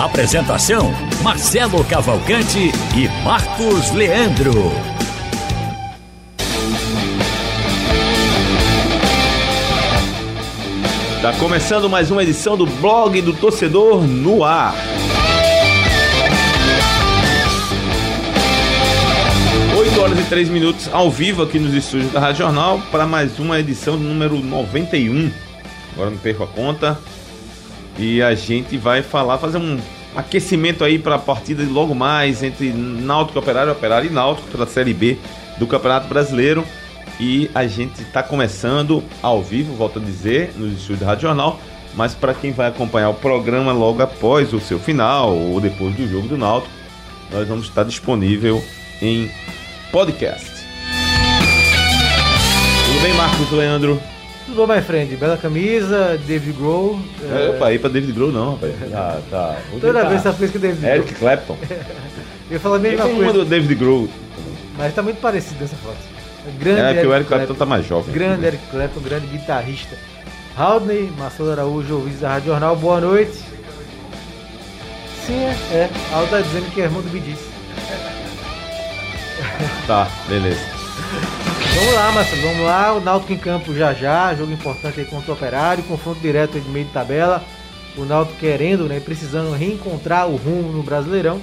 Apresentação: Marcelo Cavalcante e Marcos Leandro. Tá começando mais uma edição do blog do torcedor no ar. Oito horas e três minutos ao vivo aqui nos estúdios da Rádio Jornal para mais uma edição do número 91. Agora não perco a conta. E a gente vai falar, fazer um aquecimento aí para a partida logo mais entre Náutico Operário, Operário e Náutico pela Série B do Campeonato Brasileiro. E a gente está começando ao vivo, volto a dizer, nos estúdios da Rádio Jornal. Mas para quem vai acompanhar o programa logo após o seu final ou depois do jogo do Náutico, nós vamos estar disponível em podcast. Tudo bem, Marcos Leandro? Tudo bom, my friend? Bela camisa, David Grohl. É, eu ir pra David Grohl não, rapaz. Ah, tá. Toda tá. vez essa coisa que David Grohl. Eric Clapton. eu falo a mesma Quem coisa. do David Grohl? Mas tá muito parecido essa foto. Grande É, porque o Eric Clapton tá mais jovem. Grande Eric Clapton, grande guitarrista. Haldney, Marcelo Araújo, ouvintes da Rádio Jornal, boa noite. Sim, é. é. Aldo tá dizendo que é irmão do Bidis. Tá, beleza. Vamos lá, Marcelo, vamos lá. O Náutico em campo já já, jogo importante aí contra o Operário, confronto direto aí de meio de tabela. O Náutico querendo, né, precisando reencontrar o rumo no Brasileirão.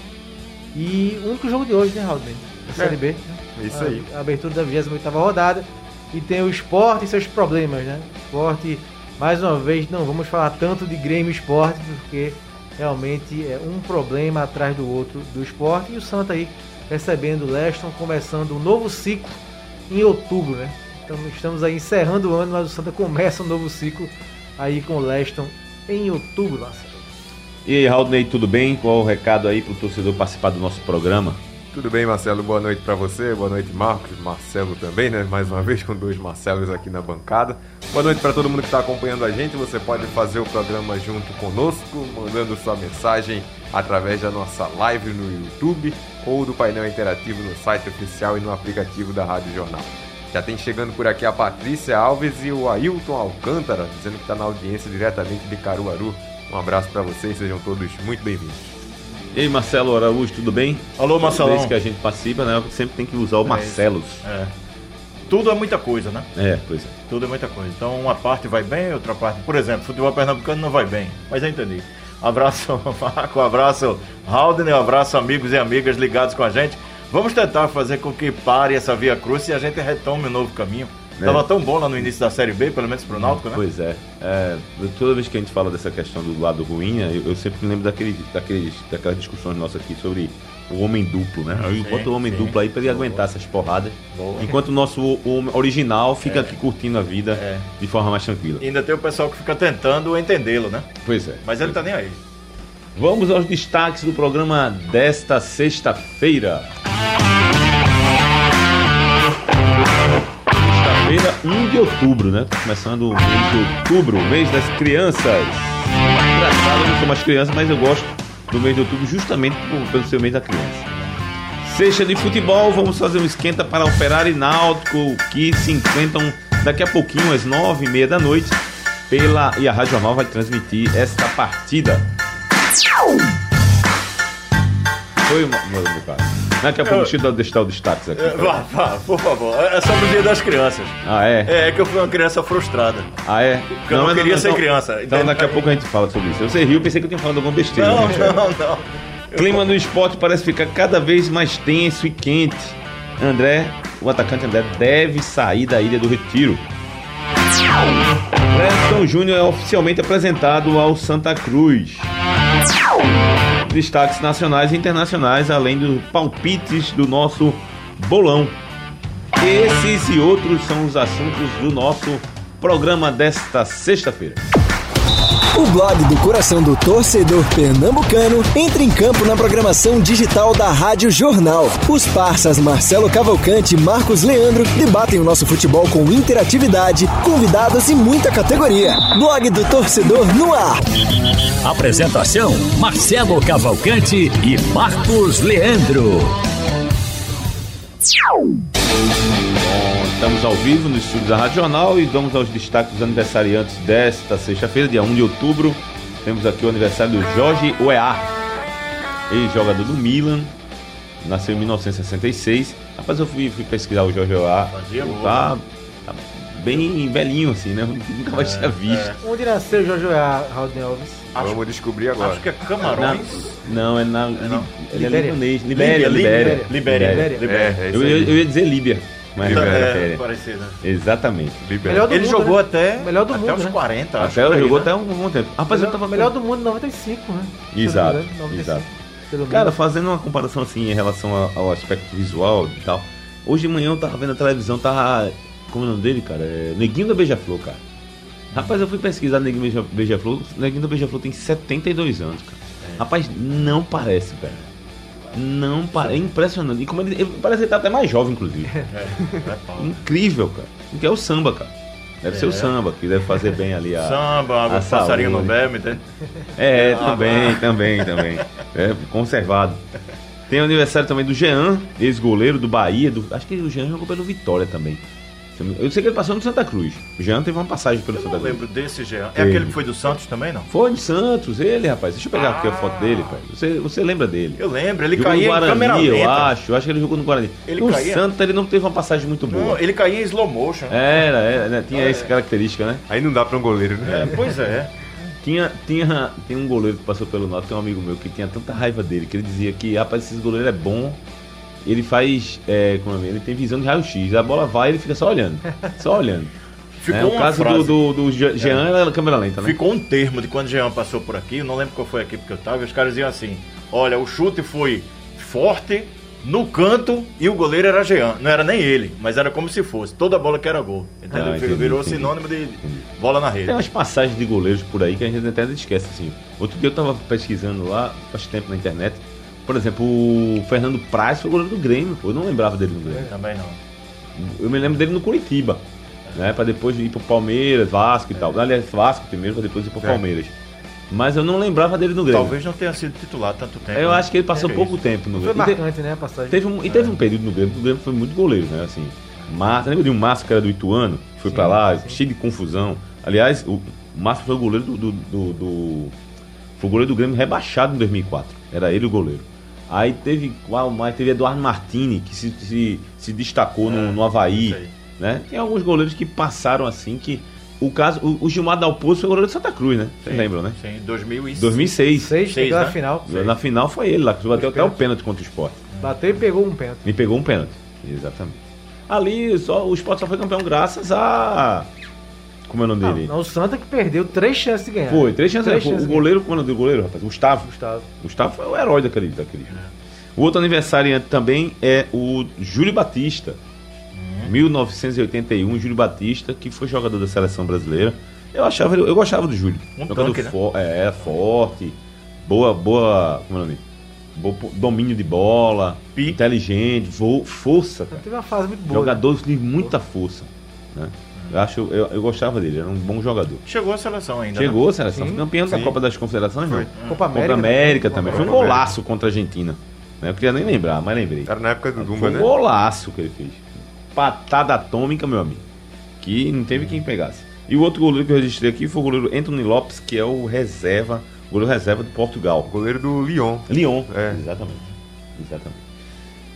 E o único jogo de hoje, né, Haldney? Da Série B. Isso aí. A, a abertura da 28ª rodada. E tem o esporte e seus problemas, né? Esporte, mais uma vez, não vamos falar tanto de Grêmio Esporte, porque realmente é um problema atrás do outro do esporte. E o Santa aí recebendo o Leston, começando um novo ciclo em outubro, né? Então estamos aí encerrando o ano, mas o Santa começa um novo ciclo aí com o Leston em outubro, Marcelo. E aí, Raulney, tudo bem? Qual o recado aí pro torcedor participar do nosso programa? Tudo bem, Marcelo? Boa noite para você, boa noite, Marcos, Marcelo também, né? Mais uma vez com dois Marcelos aqui na bancada. Boa noite para todo mundo que está acompanhando a gente. Você pode fazer o programa junto conosco, mandando sua mensagem através da nossa live no YouTube ou do painel interativo no site oficial e no aplicativo da Rádio Jornal. Já tem chegando por aqui a Patrícia Alves e o Ailton Alcântara, dizendo que está na audiência diretamente de Caruaru. Um abraço para vocês, sejam todos muito bem-vindos. E aí, Marcelo Araújo, tudo bem? Alô, Marcelão. Desde que a gente participa, né? Sempre tem que usar o Marcelos. É. Tudo é muita coisa, né? É, pois é. Tudo é muita coisa. Então, uma parte vai bem, outra parte. Por exemplo, futebol pernambucano não vai bem. Mas eu entendi. Abraço, Marco, abraço, Haldner, abraço, amigos e amigas ligados com a gente. Vamos tentar fazer com que pare essa via cruz e a gente retome um novo caminho. É. Tava tão bom lá no início da Série B, pelo menos pro Náutico, né? Pois é. É, Toda vez que a gente fala dessa questão do lado ruim, eu, eu sempre me lembro daquele, daqueles, daquelas discussões nossas aqui sobre o homem duplo, né? Aí bota o homem sim. duplo aí pra ele aguentar essas porradas. Boa. Enquanto o nosso o original fica aqui curtindo a vida É. de forma mais tranquila. E ainda tem o pessoal que fica tentando entendê-lo, né? Pois é. Mas ele tá nem aí. Vamos aos destaques do programa desta sexta-feira. Sexta-feira, 1 de outubro, né? Tá começando o mês de outubro, o mês das crianças. Engraçado, eu não sou mais criança, mas eu gosto do mês de outubro justamente pelo ser o mês da criança. Sexta de futebol, vamos fazer um esquenta para Operário e Náutico, que se enfrentam daqui a pouquinho, às nove e meia da noite, pela... e a Rádio Jornal vai transmitir esta partida. Oi, meu meu cara. Daqui a pouco deixa eu deixar o destaque aqui. É, Vá, vá, por favor. É sobre o dia das crianças. Ah, é? É, é que eu fui uma criança frustrada. Ah, é? Porque eu não queria ser criança, Então daqui a pouco a gente fala sobre isso. Você riu, pensei que eu tinha falado alguma besteira. Não, né? não, não. Clima no esporte parece ficar cada vez mais tenso e quente. André, o atacante André deve sair da Ilha do Retiro. Preston Júnior é oficialmente apresentado ao Santa Cruz. Destaques nacionais e internacionais, além dos palpites do nosso bolão. Esses e outros são os assuntos do nosso programa desta sexta-feira. O blog do coração do torcedor pernambucano entra em campo na programação digital da Rádio Jornal. Os parças Marcelo Cavalcante e Marcos Leandro debatem o nosso futebol com interatividade, convidados e muita categoria. Blog do torcedor no ar. Apresentação: Marcelo Cavalcante e Marcos Leandro. Estamos ao vivo no estúdio da Rádio Jornal e vamos aos destaques dos aniversariantes desta sexta-feira, dia 1 de outubro. Temos aqui o aniversário do Jorge Oeá, ex-jogador do Milan, nasceu em 1966. Rapaz, eu fui, fui pesquisar o Jorge Oeá, tá, tá bem velhinho assim, né? Nunca mais tinha visto. Onde nasceu o Jojo Raul Alves? Acho- Vamos descobrir agora. Acho que é Na- Camarões. não, é na. não. Ele é Libéria. libanês. Libéria, Libéria, Libéria. Libéria. Libéria. Libéria. É, é Eu, eu, eu ia dizer Líbia, mas é, É, né? Exatamente. Libera. Melhor Ele mundo, jogou né? até, Melhor do até mundo, os né? 40. acho Até aí, jogou né? até um bom tempo. Rapaz, eu tava Melhor do mundo 95, né? Exato, me engano, 95, exato. pelo menos. Cara, fazendo uma comparação assim em relação ao aspecto visual e tal. Hoje de manhã eu tava vendo a televisão, tava. Como é o nome dele, cara? É Neguinho da Beija-Flor, cara. Rapaz, eu fui pesquisar Neguinho Beija- Beija-Flor. Neguinho da Beija-Flor tem 72 anos, cara. Rapaz, não parece, velho. Não parece. É impressionante. E como ele, ele parece que ele tá até mais jovem, inclusive. É, pau. Incrível, cara. Porque é o samba, cara. Deve ser o É. samba, que deve fazer bem ali a. Samba, a passarinho no bebe, entende? É, Ah, também, também, também. É, conservado. Tem o aniversário também do Jean, ex-goleiro do Bahia. Do, acho que o Jean jogou pelo Vitória também. Eu sei que ele passou no Santa Cruz. O Jean teve uma passagem pelo Eu Santa não Cruz. lembro desse Jean. É Teve. aquele que foi do Santos também, não? Foi de Santos, ele, rapaz. Deixa eu pegar aqui a Ah. foto dele, pai. Você, você lembra dele? Eu lembro, ele jogou caía no em câmera Guarani, eu lenta. acho. Eu acho que ele jogou no Guarani. Ele no caía- Santa ele não teve uma passagem muito boa. Não, ele caía em slow motion. Era, era, né? Tinha essa característica, né? Aí não dá pra um goleiro, né? É, pois é. Tinha, tinha, tem um goleiro que passou pelo Náutico, tem um amigo meu que tinha tanta raiva dele, que ele dizia que, rapaz, esse goleiro é bom, ele faz, é, como é, ele tem visão de raio-x, a bola vai ele fica só olhando, só olhando. Ficou É, o caso frase. do, do, do Je- Jean era câmera lenta, né? Ficou um termo de quando Jean passou por aqui, eu não lembro qual foi a equipe que eu tava, e os caras diziam assim: olha, o chute foi forte no canto e o goleiro era Jean. Não era nem ele, mas era como se fosse. Toda bola que era gol. Então Ah, ele entendi, virou entendi. sinônimo de bola na rede. Tem umas passagens de goleiros por aí que a gente até esquece, assim. Outro dia eu tava pesquisando lá, faz tempo na internet, por exemplo, o Fernando Praz foi goleiro do Grêmio, pô, eu não lembrava dele no Grêmio. Também não. Eu me lembro dele no Curitiba, né? Pra depois ir pro Palmeiras, Vasco e tal. Aliás, Vasco primeiro, pra depois ir pro É. Palmeiras. Mas eu não lembrava dele no Grêmio. Talvez não tenha sido titular tanto tempo. Eu né? acho que ele passou É pouco isso. tempo no Foi Grêmio. Te- marcante, né, a passagem. Teve um, e teve um período no Grêmio que o Grêmio foi muito goleiro, né? Assim, Márcio, lembra de um Márcio que era do Ituano? que Foi Sim, pra lá, sim. cheio de confusão. Aliás, o Márcio foi o goleiro do, do, do- do- Foi o goleiro do Grêmio rebaixado em 2004. Era ele o goleiro. Aí teve qual mais? Teve Eduardo Martini, que se, se, se destacou no, É, no Havaí. isso aí. Né? Tem alguns goleiros que passaram assim que. O caso. O, o Gilmar Dalpozo foi goleiro de Santa Cruz, né? Vocês lembram, né? Sim, 2006. 2006. Seis, né? na final. Na final foi ele lá, que bateu até o pênalti contra o Sport. Bateu e pegou um pênalti. E pegou um pênalti. Exatamente. Ali, só, o Sport só foi campeão graças a. Como é o nome Não, dele? não, o Santa que perdeu três chances de ganhar. Foi, três chances. Três chances o goleiro, como é o nome do goleiro, rapaz? Gustavo. Gustavo. Gustavo foi o herói daquele. daquele. O outro aniversariante também é o Júlio Batista. 1981, Júlio Batista, que foi jogador da seleção brasileira. Eu achava, eu gostava do Júlio. Um jogador tanque, né? fo- é, era forte, boa, boa, como é o nome? Po- domínio de bola, Pique. inteligente, vo- força, cara. Teve uma fase muito boa. Jogador de muita força. Né? Eu, acho, eu, eu gostava dele, era um bom jogador. Chegou a seleção ainda. Chegou a seleção, Sim, foi campeão da sim. Copa das Confederações, não. Foi. Copa América. Copa América também. Foi um golaço contra a Argentina. Né? Eu queria nem lembrar, mas lembrei. Era na época do Foi Dumba, um né? golaço que ele fez. Patada atômica, meu amigo. Que não teve quem pegasse. E o outro goleiro que eu registrei aqui foi o goleiro Anthony Lopes, que é o reserva, o goleiro reserva de Portugal. O goleiro do Lyon. Lyon. É. Exatamente. Exatamente.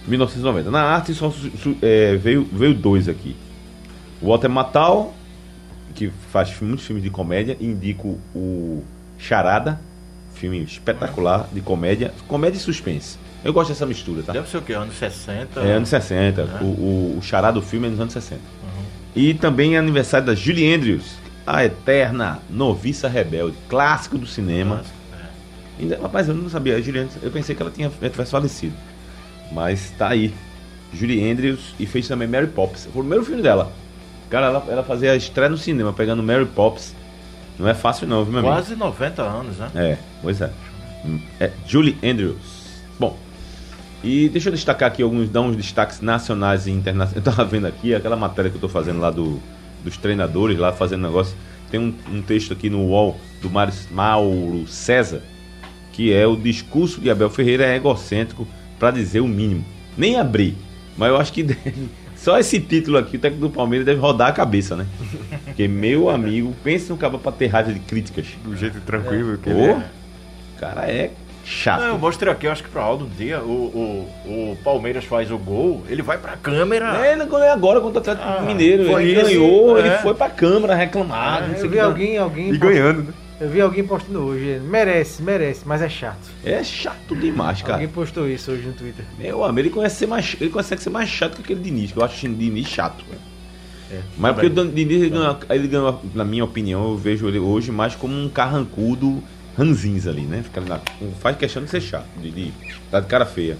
1990. Na arte só su- su- é, veio, veio dois aqui. O Walter Matal, que faz muitos filmes de comédia, indico o Charada, filme espetacular de comédia, comédia e suspense. Eu gosto dessa mistura, tá? Deve ser o quê? Anos 60? É anos 60. É. O, o, o chará do filme é nos anos 60. E também é aniversário da Julie Andrews, a eterna noviça rebelde, clássico do cinema. É. Ainda, rapaz, eu não sabia. A Julie Andrews, eu pensei que ela tinha ela tivesse falecido. Mas tá aí. Julie Andrews e fez também Mary Poppins. Foi o primeiro filme dela. Cara, ela, ela fazia a estreia no cinema, pegando Mary Poppins Não é fácil não, viu, meu amigo? Quase 90 anos, né? É, pois é. é. Julie Andrews. Bom, e deixa eu destacar aqui alguns, dar uns destaques nacionais e internacionais. Eu tava vendo aqui aquela matéria que eu tô fazendo lá do, dos treinadores, lá fazendo negócio. Tem um, um texto aqui no UOL do Mauro, Mauro César, que é o discurso de Abel Ferreira é egocêntrico para dizer o mínimo. Nem abri, mas eu acho que deve, só esse título aqui, o técnico do Palmeiras deve rodar a cabeça, né? Porque, meu amigo, pense no cabo pra ter raiva de críticas. Do jeito tranquilo que Pô, ele é. o cara é chato. Não, eu mostrei aqui, eu acho que pra Aldo um dia, o, o, o Palmeiras faz o gol, ele vai pra câmera. É, ele não é agora contra o Atlético Ah, Mineiro. Ele isso, ganhou, é. ele foi pra câmara reclamar. não sei Eu vi que lá. alguém, alguém. E ganhando, né? Eu vi alguém postando hoje. Merece, merece, mas é chato. É chato demais, cara. Alguém postou isso hoje no Twitter. Meu amigo, ele conhece ser mais, ele consegue ser mais chato que aquele Diniz, que eu acho o Diniz chato. cara. É, Mas porque o Diniz, ele ganhou, ele ganhou, na minha opinião, eu vejo ele hoje mais como um carrancudo ranzins ali, né? Fica na- faz questão de ser chato, de, de tá de cara feia.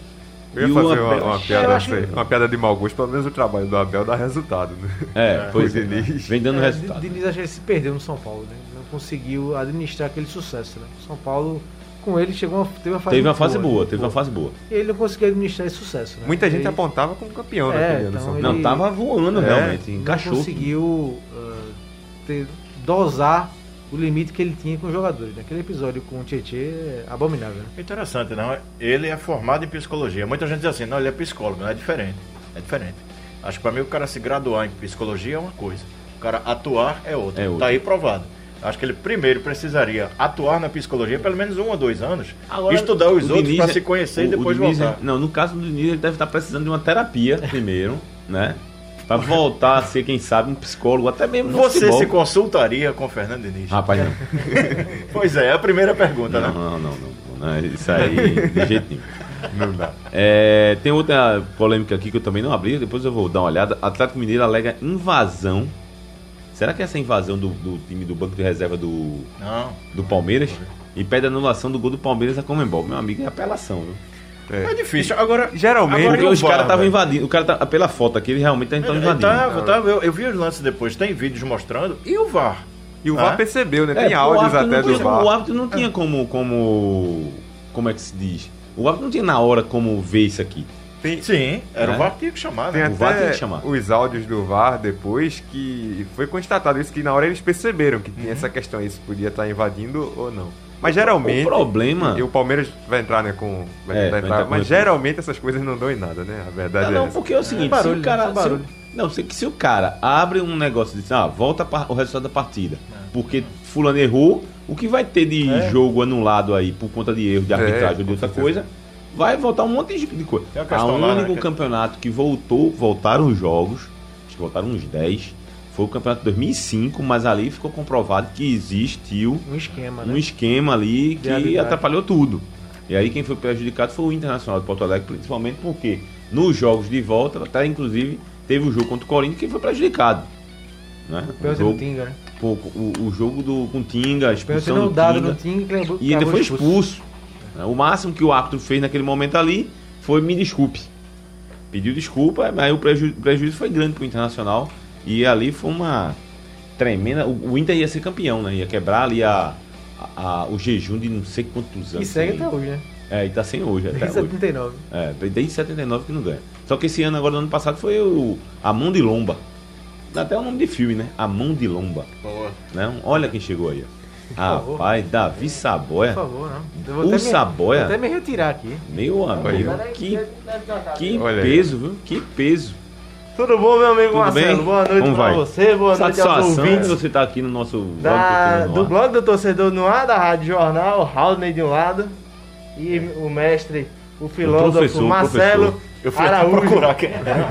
Eu ia E o fazer uma, Abel- uma piada, assim, uma piada de mau gosto, pelo menos o trabalho do Abel dá resultado, né? É, pois o é. Diniz. Vem dando É, resultado. Diniz acho que ele se perdeu no São Paulo, né? Não conseguiu administrar aquele sucesso, né? São Paulo, com ele, chegou uma, teve uma fase Teve uma fase boa, teve uma boa. fase boa. E ele não conseguiu administrar esse sucesso, né? Muita gente ele, apontava como campeão É, naquele ano. então ele- Paulo. Não, tava voando É, realmente, não encaixou. conseguiu ah, ter- dosar o limite que ele tinha com os jogadores. né? Aquele episódio com o Tietchan é abominável. Né? Interessante, não? Ele é formado em psicologia. Muita gente diz assim, não, ele é psicólogo, não é diferente. É diferente. Acho que pra mim o cara se graduar em psicologia é uma coisa. O cara atuar é outra. É outra. Tá aí provado. Acho que ele primeiro precisaria atuar na psicologia pelo menos um ou dois anos, Agora, estudar os o outros para é- se conhecer o- e depois o Diniz é- voltar. não, no caso do Diniz, ele deve estar precisando de uma terapia primeiro, né? Pra voltar a ser, quem sabe, um psicólogo, até mesmo Você futebol. se consultaria com Fernando Diniz? Rapaz, não. Pois é, é a primeira pergunta, Não, né? não, não, não, não. Isso aí, de jeito nenhum. Não dá. É, tem outra polêmica aqui que eu também não abri, depois eu vou dar uma olhada. Atlético Mineiro alega invasão. Será que essa invasão do, do time do banco de reserva do, Não. do Palmeiras e pede anulação do gol do Palmeiras a Comembol? Meu amigo, é apelação, viu? É difícil. Agora, Geralmente, agora os caras VAR, estavam invadindo. O cara tá, pela foto aqui, ele realmente tá então Ele invadindo. tava, tava, eu, eu vi os lances depois, tem vídeos mostrando. E o VAR? E o VAR Ah? percebeu, né? É, Tem o áudios até do tinha- VAR. O árbitro não tinha como, como. Como é que se diz? O árbitro não tinha na hora como ver isso aqui. Tem, Sim, era É. o VAR que tinha que chamar, tem né? o VAR tem até que chamar. os áudios do VAR depois que foi constatado isso, que na hora eles perceberam que tinha essa questão aí, se podia estar invadindo ou não. Mas geralmente. o problema- E o Palmeiras vai entrar, né? Com. Vai É, tentar vai entrar, entrar com mas geralmente essas coisas não dão em nada, né? A verdade Não, é não, essa. porque é o seguinte, barulho, se o cara. né? Só se o- barulho. não, se, se o cara abre um negócio e diz, ah, volta o resultado da partida. Porque fulano errou, o que vai ter de É. jogo anulado aí por conta de erro de É, arbitragem ou de outra coisa, vai voltar um monte de de coisa. Tem a A questão lá, único né, que- campeonato que voltou, voltaram os jogos, acho que voltaram uns 10, foi o campeonato de 2005, mas ali ficou comprovado que existiu Um esquema, né? um esquema ali que atrapalhou tudo. E aí quem foi prejudicado foi o Internacional de Porto Alegre, principalmente porque nos jogos de volta, até inclusive teve o jogo contra o Corinthians que foi prejudicado. Né? O, jogo, Tinga, né? pô, o, o jogo do, com Tinga, a expulsão não do Tinga, no Tinga levou- e ainda foi expulso. né? O máximo que o árbitro fez naquele momento ali foi me desculpe. Pediu desculpa, mas o preju- prejuízo foi grande pro Internacional. E ali foi uma tremenda. O, o Inter ia ser campeão, né? Ia quebrar ali a, a- a- o jejum de não sei quantos E anos. segue sem- até hoje, né? É, e tá sem hoje, até Desde hoje. 79. É, desde 79 que não ganha. Só que esse ano, agora, no ano passado, foi o A Mão de Lomba. Dá até o nome de filme, né? A Mão de Lomba. Boa. Né? Olha quem chegou aí. Rapaz, Davi Saboia. Por favor, não. O me- Saboia? Vou até me retirar aqui. Meu amigo, que, que peso, viu? Que peso. Tudo bom, meu amigo Tudo Marcelo? bem? Boa noite Como pra vai? você, boa noite aos Satisfação ouvintes você estar aqui no nosso blog da, do Ar. blog do Torcedor no Ar, da Rádio Jornal, Haldney de um lado e o mestre, o filósofo professor, Marcelo professor. Eu fui aqui Araújo. procurar quem era.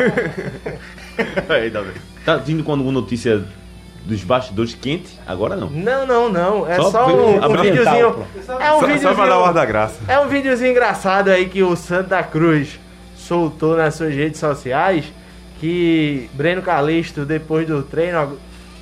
Aí, Davi. Tá vindo com alguma notícia dos bastidores quente? Agora não. Não, não, não. É Só só, um, um videozinho. É um Só, videozinho. só pra dar o ar da graça. É um videozinho engraçado aí que o Santa Cruz soltou nas suas redes sociais. Que Breno Calixto, depois do treino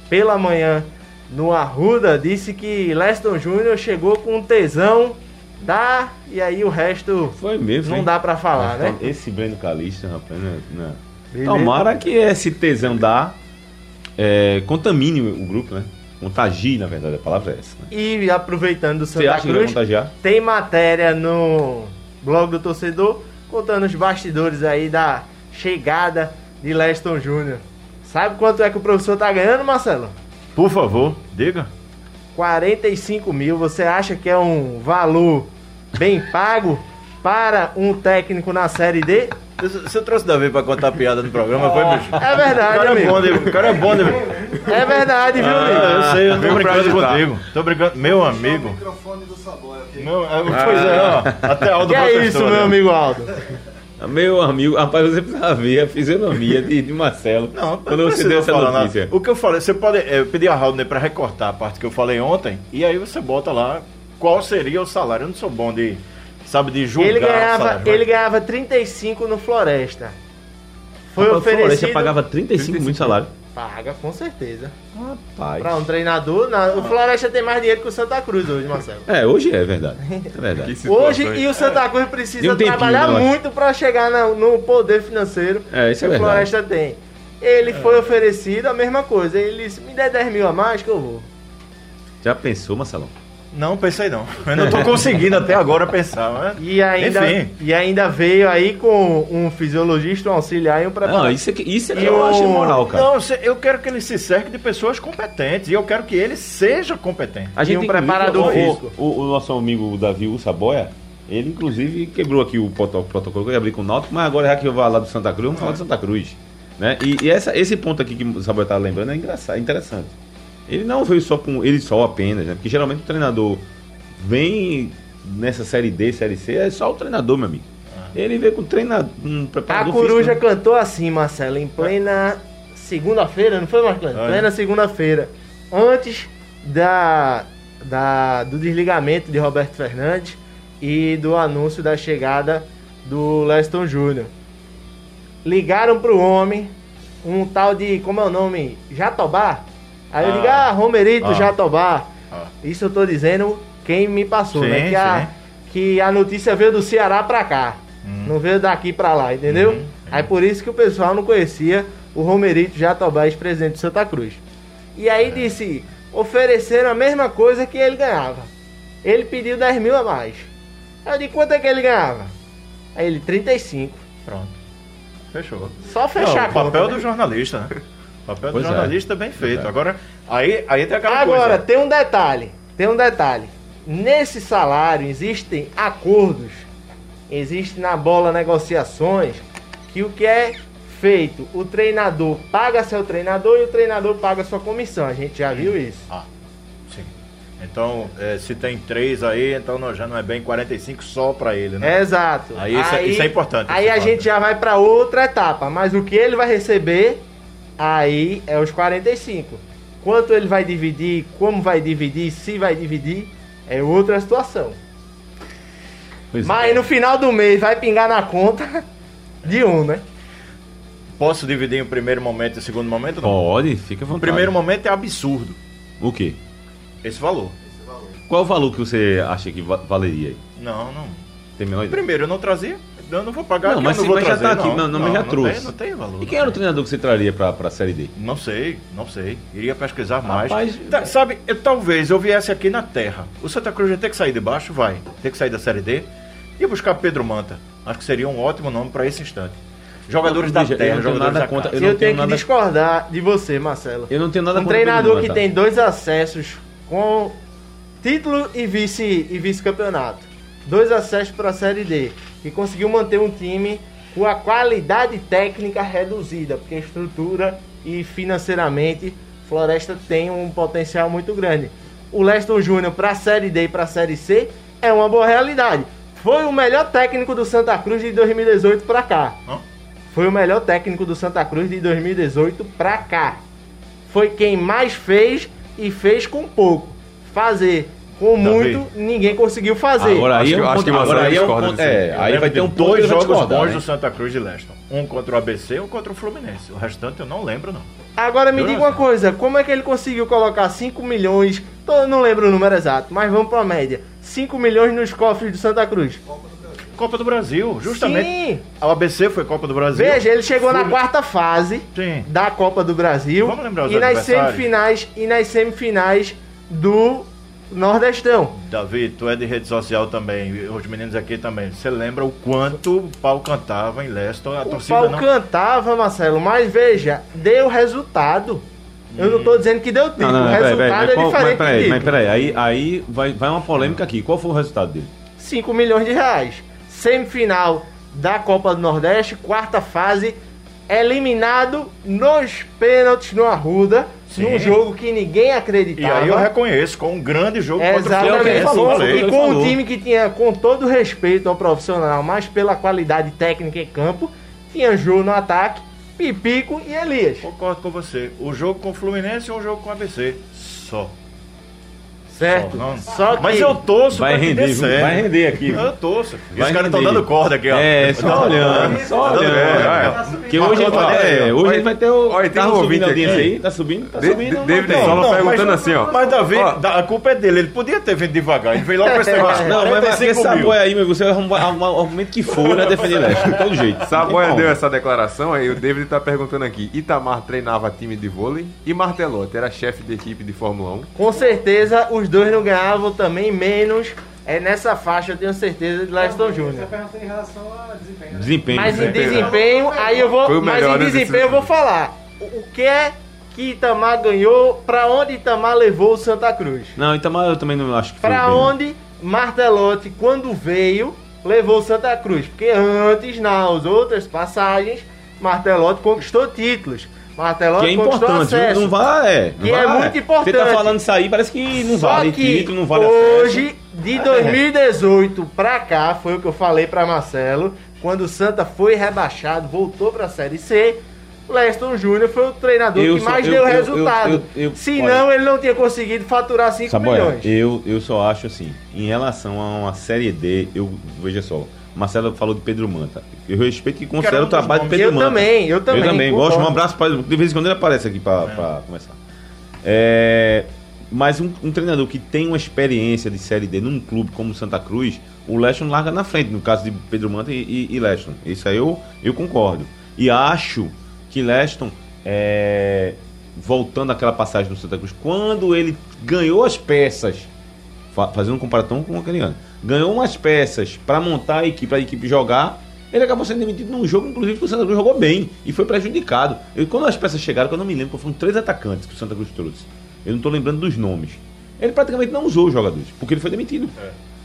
pela manhã no Arruda, disse que Leston Júnior chegou com tesão, dá, e aí o resto Foi mesmo. não hein? dá pra falar, né? Esse Breno Calista, rapaz, né? né? Beleza. Tomara que esse tesão dá é, contamine o grupo, né? Contagir, na verdade, a palavra é essa. Né? E aproveitando do Você Santa Cruz, contagiar? tem matéria no blog do torcedor contando os bastidores aí da chegada de Leston Júnior. Sabe quanto é que o professor tá ganhando, Marcelo? Por favor, diga. 45 mil. Você acha que é um valor bem pago para um técnico na Série D? Você trouxe Davi pra contar piada no programa, foi, bicho? É O verdade, cara é amigo. bom, de- o cara é bom. De... É verdade, viu, amigo? Ah, eu sei, eu tô brincando contigo. Tô brincando. Meu amigo. Meu, é, pois é, ó. Até Aldo Que é isso, né? meu amigo Aldo? Meu amigo, rapaz, você precisa ver a fisionomia de, de Marcelo Não, quando não você deu essa falar nada. notícia. O que eu falei, você pode é, pedir a Haldner pra recortar a parte que eu falei ontem, e aí você bota lá qual seria o salário. Eu não sou bom de, sabe, de julgar Ele ganhava, salário, mas- ele ganhava 35 no Floresta. Foi Rapaz, o Floresta oferecido. pagava 35 mil de salário. Paga, com certeza. Rapaz. Pra um treinador, na- o Floresta tem mais dinheiro que o Santa Cruz hoje, Marcelo. É, hoje é verdade. É verdade. Hoje, e o Santa Cruz precisa um tempinho, trabalhar né, muito pra chegar na- no poder financeiro É, isso que é o verdade. Floresta tem. Ele foi oferecido a mesma coisa. Ele disse: me der 10 mil a mais que eu vou. Já pensou, Marcelão? Não, pensei não. Eu não tô conseguindo até agora pensar. Mas... E ainda, Enfim. e ainda veio aí com um fisiologista, um auxiliar e um preparador. Não, isso é que, isso é que eu o- acho moral, cara. Não, eu quero que ele se cerque de pessoas competentes. E eu quero que ele seja competente. A E um preparador o- físico. O, o nosso amigo Davi Saboia, ele inclusive quebrou aqui o proto- protocolo que eu ia abrir com o Náutico, mas agora já que eu vou lá do Santa Cruz, vamos falar de Santa Cruz. Né? E, e essa, esse ponto aqui que o Saboia tá lembrando é engraçado, é interessante. Ele não veio só com ele só apenas, né? Porque geralmente o treinador vem nessa série D, série C, é só o treinador, meu amigo. Ele veio com treinador, um A preparador coruja físico, né? cantou assim, Marcelo, em plena segunda-feira, não foi, Marcelo? Olha. Plena segunda-feira. Antes da, da, do desligamento de Roberto Fernandes e do anúncio da chegada do Leston Júnior. Ligaram pro homem, um tal de, como é o nome? Jatobá? Aí eu Ah. digo, ah, Romerito Ah. Jatobá. Ah. Isso eu tô dizendo quem me passou, Sim, né? Que a, sim. que a notícia veio do Ceará pra cá. Não veio daqui pra lá, entendeu? Uhum. Aí por isso que o pessoal não conhecia o Romerito Jatobá, ex-presidente de Santa Cruz. E É. aí disse, ofereceram a mesma coisa que ele ganhava. Ele pediu 10 mil a mais. Aí eu disse, quanto é que ele ganhava? Aí ele, 35. Pronto. Fechou. Só fechar Não, o papel conta, do né? jornalista, né? O papel Pois do é. jornalista bem feito. É. Agora, aí, aí tem aquela Agora, coisa. tem um detalhe. Tem um detalhe. Nesse salário existem acordos, existe na bola negociações, que o que é feito, o treinador paga seu treinador e o treinador paga sua comissão. A gente já viu isso. Ah, sim. Então, é, se tem três aí, então não, já não é bem 45 só pra ele, né? Exato. Aí isso é- isso é importante, Aí a gente já vai para outra etapa, mas o que ele vai receber aí é os 45. Quanto ele vai dividir, como vai dividir, se vai dividir, é outra situação. Pois é. Mas no final do mês vai pingar na conta de um, né? Posso dividir em primeiro momento e segundo momento? Não. Pode, fica à O vontade. primeiro momento é absurdo. O quê? Esse valor. Qual o valor que você acha que va- valeria aí? Não, não. Tem menor ideia? Primeiro, eu não trazia. Eu não vou pagar Não, mas eu não já tá aqui, não, não, mas já trouxe. Tem, não tem valor. E quem era o treinador que você traria pra, pra Série D? Não sei, não sei. Iria pesquisar mais. Rapaz, Tá, sabe, eu- talvez eu viesse aqui na Terra. O Santa Cruz vai ter que sair de baixo? Vai. Ter que sair da Série D. E buscar Pedro Manta. Acho que seria um ótimo nome para esse instante. Jogadores Não, da eu Terra, não tenho jogadores nada da contra- casa. Eu Eu, não tenho tenho que nada- discordar de você, Marcelo. Eu não tenho nada Um contra o treinador Pedro que Manta. tem dois acessos com título e vice e vice-campeonato. Dois acessos para a Série D. E conseguiu manter um time com a qualidade técnica reduzida, porque estrutura e financeiramente Floresta tem um potencial muito grande. O Leston Júnior para a Série D e para a Série C é uma boa realidade. Foi o melhor técnico do Santa Cruz de 2018 para cá. Hã? Foi o melhor técnico do Santa Cruz de 2018 pra cá. Foi quem mais fez e fez com pouco. Fazer com muito, ninguém conseguiu fazer. Agora aí Acho é que- um acho ponto, que o agora aí é um discorda ponto, é, aí vai ter de um dois jogos bons do Santa Cruz de Leston. Um contra o ABC e um contra o Fluminense. O restante eu não lembro, não. Agora me Eu diga uma coisa, como é que ele conseguiu colocar 5 milhões, tô- não lembro o número exato, mas vamos pra média. 5 milhões nos cofres do Santa Cruz. Copa do Brasil, justamente. Sim. A ABC foi Copa do Brasil. Veja, ele chegou na quarta fase Sim. da Copa do Brasil Vamos lembrar os e nas semifinais e nas semifinais do Nordestão. Davi, tu é de rede social também, os meninos aqui também. Você lembra o quanto o pau cantava em Leicester? A O torcida pau não. cantava, Marcelo, mas veja, deu resultado. Eu não tô dizendo que deu título, Não, não, o peraí, resultado peraí, é qual- diferente mas peraí, mas peraí, aí, aí vai, vai uma polêmica aqui. Qual foi o resultado dele? 5 milhões de reais. Semifinal da Copa do Nordeste, quarta fase, eliminado nos pênaltis no Arruda, Sim. num jogo que ninguém E acreditava. aí eu reconheço, com um grande jogo contra o Exatamente. Fluminense. falou, o que falei. E com um falou. time que tinha, com todo respeito ao profissional, mas pela qualidade técnica em campo, tinha Jô no ataque, Pipico e Elias. Concordo com você. O jogo com o Fluminense e um jogo com o ABC. Só. Certo? Só, não. Só que Mas eu torço Vai pra que render, dê viu? certo. vai render aqui. Eu torço. E Vai os caras estão render. dando corda aqui, ó. É, só olhando, só Tá olhando. É. é. Que hoje, é, hoje vai ter o. olha, tem tá um subindo a audiência aí? Tá subindo? Tá De- subindo. David Não, perguntando mas- assim, ó. Mas Davi, a culpa é dele. Ele podia ter vindo devagar. Ele veio logo pra esse negócio. Não, mas, mas 45 esse apoio aí, meu, você arruma arruma o argumento que for, né? Defender Leste, de todo jeito. Saboia deu essa declaração, aí o David tá perguntando aqui. Itamar treinava time de vôlei e Martelotti era chefe de equipe de Fórmula 1. Com certeza os dois não ganhavam também menos. É nessa faixa, eu tenho certeza, de Leston Júnior. perguntei em relação a desempenho. Desempenho. Mas em né? desempenho, aí eu vou. Mas em desse- desempenho eu vou falar. O o que é que Itamar ganhou? Pra onde Itamar levou o Santa Cruz? Não, Itamar eu também não acho que foi. Pra bem. onde Martelotti, quando veio, levou o Santa Cruz? Porque antes, nas outras passagens, Martelotti conquistou títulos. Martelotti Que é importante, acesso. não vai, é. não Que é vai. muito importante. Você tá falando isso aí, parece que não Só vale que título, não vale hoje, de 2018 pra cá, foi o que eu falei pra Marcelo, quando o Santa foi rebaixado, voltou pra Série C, o Leston Júnior foi o treinador Eu que mais eu- deu eu- resultado. eu- eu- Senão ele não tinha conseguido faturar 5 Saboia, milhões. eu, eu só acho assim, em relação a uma série D, eu veja só, Marcelo falou de Pedro Manta. Eu respeito e considero o trabalho de Pedro eu Manta. também, eu também. Eu também concordo. gosto. Um abraço para De vez em quando ele aparece aqui para começar. É, mas um, um treinador que tem uma experiência de série D num clube como o Santa Cruz, o Leston larga na frente, no caso de Pedro Manta e, e, e Leston. Isso aí eu, eu concordo. E acho que Leston, é, voltando àquela passagem do Santa Cruz, quando ele ganhou as peças, fazendo um comparatão com aquele ano, ganhou umas peças para montar a equipe, para a equipe jogar, ele acabou sendo demitido num jogo, inclusive, que o Santa Cruz jogou bem e foi prejudicado. Eu, quando as peças chegaram, que eu não me lembro, foram três atacantes que o Santa Cruz trouxe. Eu não tô lembrando dos nomes. Ele praticamente não usou os jogadores, porque ele foi demitido.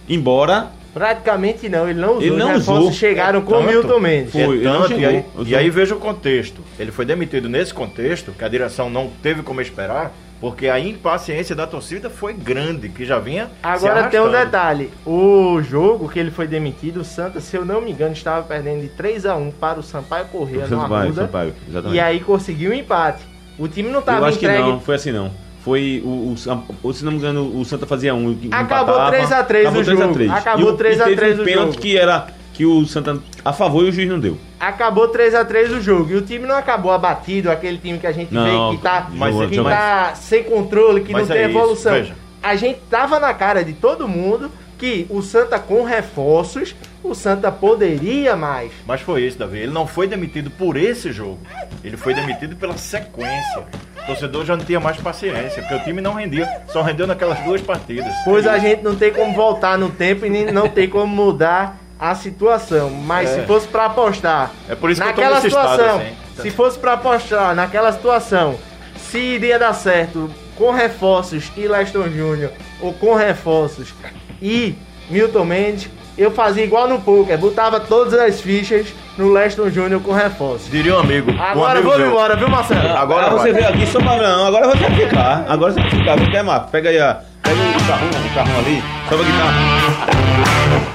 Embora Praticamente não, ele não usou. Ele não usou. chegaram com o Milton Mendes. Foi, É tanto, e, aí, e aí veja o contexto. Ele foi demitido nesse contexto, que a direção não teve como esperar, porque a impaciência da torcida foi grande, que já vinha. se Agora tem um detalhe. O jogo que ele foi demitido, o Santa, se eu não me engano, estava perdendo de 3 a 1 para o Sampaio Corrêa no Sampaio, Arruda. Sampaio, exatamente. E aí conseguiu um empate. O time não eu estava acho que entregue. não, foi assim não. Foi o, o, se não me engano, o Santa fazia um. e Acabou empatava, 3 a 3 acabou o 3 a jogo. 3. Acabou E o- 3 a e teve 3 um o pênalti jogo. que era que o Santa a favor e o juiz não deu. Acabou 3 a 3 o jogo. E o time não acabou abatido, aquele time que a gente Não, vê que tá, mas- que mas- tá sem controle, que não é tem isso, evolução. veja. A gente tava na cara de todo mundo que o Santa com reforços, o Santa poderia mais. Mas foi isso, Davi. Ele não foi demitido por esse jogo. Ele foi demitido pela sequência. O torcedor já não tinha mais paciência, porque o time não rendia. Só rendeu naquelas duas partidas. Pois a gente não tem como voltar no tempo e nem não tem como mudar a situação. Mas É. se fosse pra apostar É por isso que eu tô naquela nesse estado, situação, assim. se fosse pra apostar naquela situação, se iria dar certo com reforços e Leston Júnior ou com reforços e Milton Mendes, eu fazia igual no poker, botava todas as fichas no Leston Júnior com reforços. Diria um amigo. um Agora amigo vamos meu. embora, viu Marcelo? Agora você vai. veio aqui só não, agora você vai ficar. Agora você vai ficar. Você quer, Marco? Pega aí a. Pega o carrão, o carrão ali. Sobe a guitarra.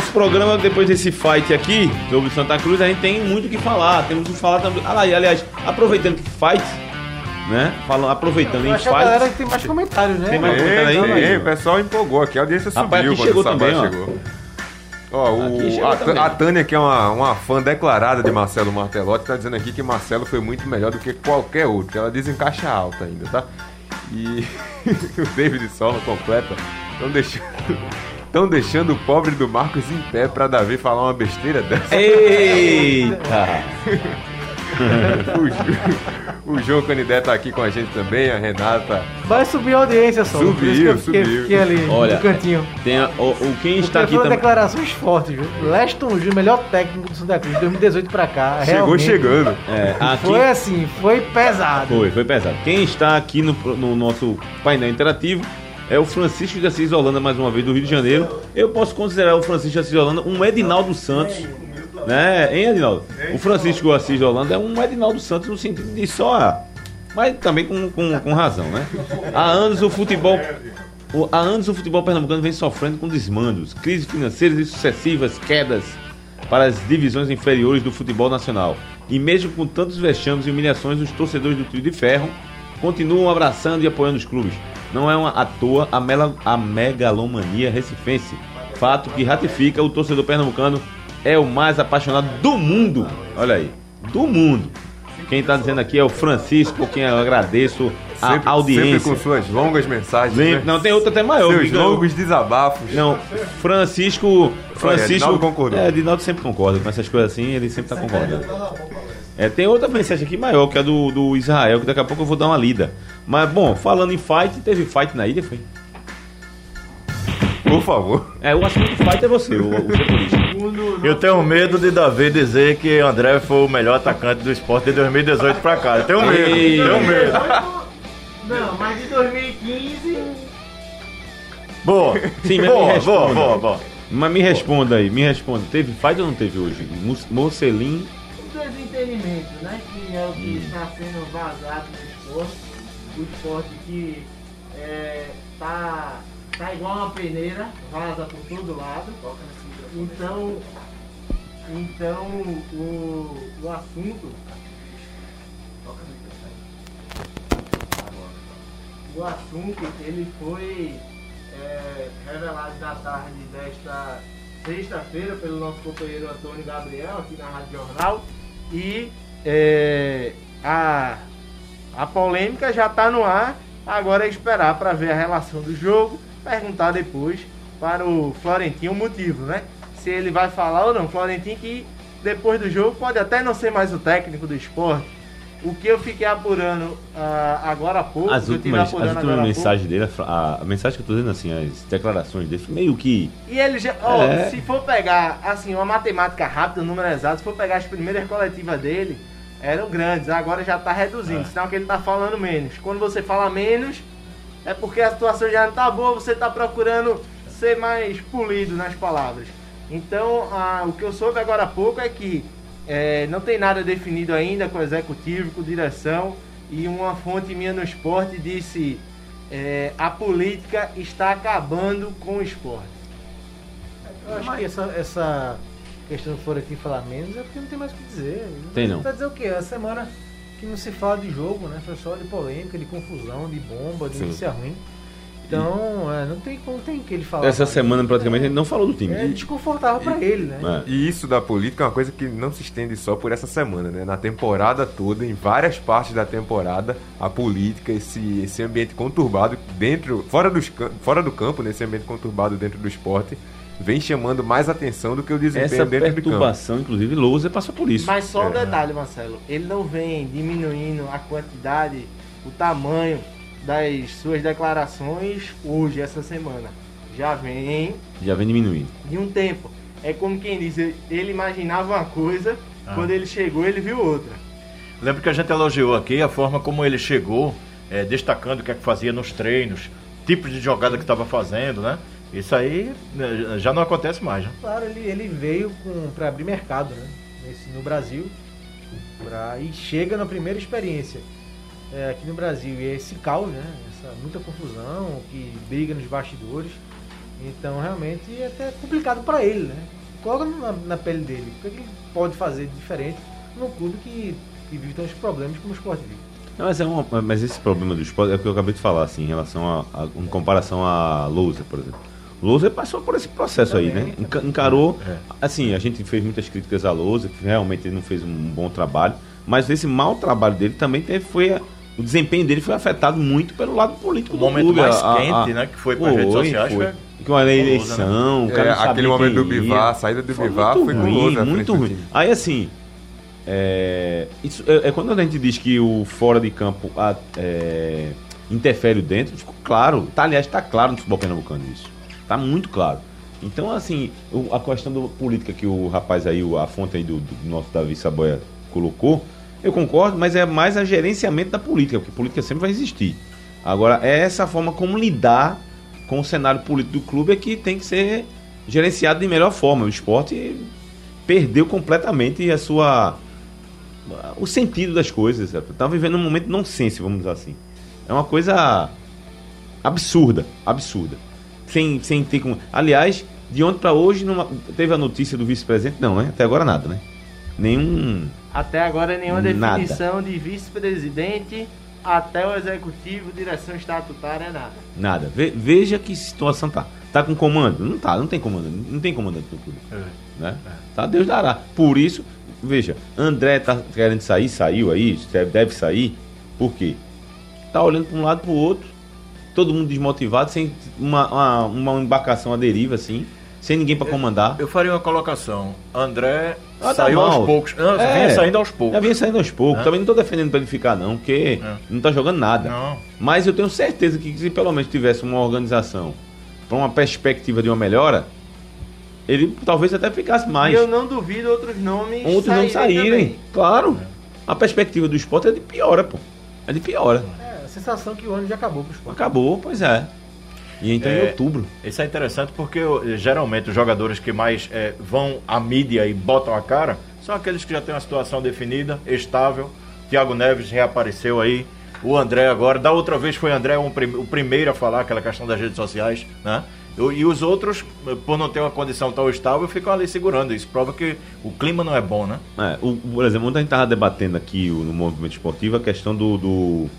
Nosso programa depois desse fight aqui sobre Santa Cruz. A gente tem muito o que falar. Temos que falar também. Ah, lá, e, aliás, aproveitando que fight, né? Falando, aproveitando em que a galera fight. que tem mais comentários, né? Tem mais Ei, comentário aí, ei, o pessoal empolgou aqui, a audiência subiu Rapaz, aqui quando chegou também, ó. chegou. Ó, o- a, a Tânia, que é uma, uma fã declarada de Marcelo Martelotti, tá dizendo aqui que Marcelo foi muito melhor do que qualquer outro. Ela diz em caixa alta ainda, tá? E o David Solno completa Estão deixando. Estão deixando o pobre do Marcos em pé pra Davi falar uma besteira dessa. Eita! o, o João Canidé tá aqui com a gente também, a Renata. Vai subir a audiência só. Subiu, fiquei, subiu. fiquei ali Olha, no cantinho. Tem a- o, o- quem está Porque aqui também. declarações fortes, viu? Leston Gil, melhor técnico do Santa Cruz, 2018 pra cá. Chegou realmente chegando. É, aqui, Foi assim, foi pesado. Foi, foi pesado. Quem está aqui no, no nosso painel interativo é o Francisco de Assis Holanda, mais uma vez, do Rio de Janeiro. Eu posso considerar o Francisco de Assis Holanda um Edinaldo Santos. Né? Hein, Edinaldo? O Francisco Assis Holanda é um Edinaldo Santos no sentido de só. Mas também com, com, com razão, né? Há anos o futebol. o- Há anos o futebol pernambucano vem sofrendo com desmandos, crises financeiras e sucessivas quedas para as divisões inferiores do futebol nacional. E mesmo com tantos vexames e humilhações, os torcedores do Trio de Ferro continuam abraçando e apoiando os clubes. Não é uma à toa a, mela- a megalomania recifense, fato que ratifica o torcedor pernambucano é o mais apaixonado do mundo. Olha aí, do mundo. Quem está dizendo aqui é o Francisco, quem eu agradeço a Sempre, audiência. sempre com suas longas mensagens. Sempre- né? Não, tem outra até maior. Seus longos desabafos. Não, Francisco. Francisco. Edinaldo concordou. É, Edinaldo sempre concorda com essas coisas assim, ele sempre tá concordando. É, tem outra mensagem aqui maior, que é do, do Israel, que daqui a pouco eu vou dar uma lida. Mas, bom, falando em fight, teve fight na ilha, foi? Por favor. É, o assunto do fight é você, o, o. Eu tenho medo de Davi dizer que André foi o melhor atacante do esporte de 2018 pra cá. Eu tenho medo, Ei. tenho medo. Não, mas de 2015. Boa, Sim, mas me boa, responda. boa, boa, boa. Mas me responda aí, me responda. Teve fight ou não teve hoje? Mus- Mocelin. Desentendimento, né? Que é o que está sendo vazado no esporte. O esporte que é, tá, tá igual uma peneira, vaza por todo lado. Então, então o, o assunto. O assunto ele foi é, revelado na tarde desta sexta-feira pelo nosso companheiro Antônio Gabriel aqui na Rádio Jornal e é, a, a polêmica já está no ar. Agora é esperar para ver a relação do jogo, perguntar depois para o Florentino o motivo, né? Se ele vai falar ou não. Florentino que depois do jogo pode até não ser mais o técnico do esporte. O que eu fiquei apurando ah, agora há pouco, As últimas, as últimas mensagens dele, a, a mensagem que eu tô dizendo assim, as declarações dele, meio que. E ele já, ó, É. se for pegar, assim, uma matemática rápida, um número exato, se for pegar as primeiras coletivas dele, eram grandes, agora já tá reduzindo, sinal que ele tá falando menos. Quando você fala menos, é porque a situação já não tá boa, você tá procurando ser mais polido nas palavras. Então, ah, o que eu soube agora há pouco é que é, não tem nada definido ainda com o executivo, com direção, e uma fonte minha no esporte disse: é, a política está acabando com o esporte. Eu acho que essa, essa questão do Florentino falar menos é porque não tem mais o que dizer. Tem não. Pra dizer o quê? A semana que não se fala de jogo, né? Foi só de polêmica, de confusão, de bomba, de Sim. notícia ruim. Então, é, não tem como tem que ele falar. Essa mais. semana praticamente ele não falou do time. É desconfortável pra ele, né? É. E isso da política é uma coisa que não se estende só por essa semana, né? Na temporada toda, em várias partes da temporada, a política, esse, esse ambiente conturbado dentro, fora, dos, fora do campo, nesse ambiente conturbado dentro do esporte, vem chamando mais atenção do que o desempenho Essa dentro do campo. perturbação, inclusive, Lousa passou por isso. Mas só um É. detalhe, Marcelo. Ele não vem diminuindo a quantidade, o tamanho das suas declarações hoje, essa semana. Já vem Já vem diminuindo. de um tempo. É como quem diz, ele imaginava uma coisa, Ah. quando ele chegou, ele viu outra. Lembra que a gente elogiou aqui a forma como ele chegou, eh, destacando o que é que fazia nos treinos, tipos de jogada que estava fazendo, né? Isso aí né, já não acontece mais, né? Claro, ele, ele veio pra abrir mercado, né? Nesse, no Brasil. Pra, e chega na primeira experiência é, aqui no Brasil. E é esse caos, né? Essa muita confusão, que briga nos bastidores. Então, realmente, é até complicado pra ele, né? Coloca na, na pele dele. O que, é que ele pode fazer de diferente num clube que, que vive tantos problemas como o Sport vive? Não, mas, é uma- mas esse problema do esporte é o que eu acabei de falar, assim, em relação a, a- em comparação a Lousa, por exemplo. Lousa passou por esse processo aí, né? Enca- Encarou, assim, a gente fez muitas críticas a Lousa, que realmente ele não fez um bom trabalho, mas esse mau trabalho dele também teve, foi o desempenho dele foi afetado muito pelo lado político O do momento clube. mais A- quente, a- né, que foi pras redes sociais, Foi. foi Com a horroroso, eleição, o cara É, não sabia aquele momento do. Bivar, a saída do Bivar muito foi ruim, frente muito ruim. Aí assim, é, isso é, é quando a gente diz que o fora de campo a- é, interfere o dentro, ficou claro. Tá, aliás, está claro no futebol pernambucano isso. Tá muito claro. Então, assim, a questão do política que o rapaz aí, a fonte aí do, do nosso Davi Saboia colocou, eu concordo, mas é mais a gerenciamento da política, porque política sempre vai existir. Agora, é essa forma como lidar com o cenário político do clube é que tem que ser gerenciado de melhor forma. O esporte perdeu completamente a sua o sentido das coisas. Tá vivendo um momento nonsense, vamos dizer assim. É uma coisa absurda, absurda. Sem, sem ter como. Aliás, de ontem para hoje numa- teve a notícia do vice-presidente? Não, né? Até agora nada, né? Nenhum. Até agora nenhuma Nada. definição de vice-presidente até o executivo, direção estatutária, nada. Nada. Ve- veja que situação tá. Tá com comando? Não tá, não tem comando. Não tem comandante no clube. Né? Tá, Deus dará. Por isso, veja, André tá querendo sair, saiu aí, deve- deve sair. Por quê? Tá olhando para um lado para o outro, todo mundo desmotivado, sem uma, uma, uma embarcação à deriva, assim, sem ninguém para comandar. Eu faria uma colocação. André Ah, tá saiu mal. aos poucos. Não, É. vinha saindo aos poucos. Já vinha saindo aos poucos. É. Também não tô defendendo para ele ficar, não, porque É. não tá jogando nada. Não. Mas eu tenho certeza que se pelo menos tivesse uma organização para uma perspectiva de uma melhora, ele talvez até ficasse mais. E eu não duvido outros nomes Outros não saírem. também. Claro. A perspectiva do esporte é de piora, pô. É de piora. É, sensação que o ano já acabou pro esporte. Acabou, pois é. E então em É. outubro. Isso é interessante porque geralmente os jogadores que mais eh, vão à mídia e botam a cara são aqueles que já têm uma situação definida, estável. Thiago Neves reapareceu aí. O André agora, da outra vez foi o André um o primeiro a falar aquela questão das redes sociais, né? E os outros, por não ter uma condição tão estável, ficam ali segurando. Isso prova que o clima não é bom, né? É, o, por exemplo, ontem a gente estava debatendo aqui no movimento esportivo a questão do. do-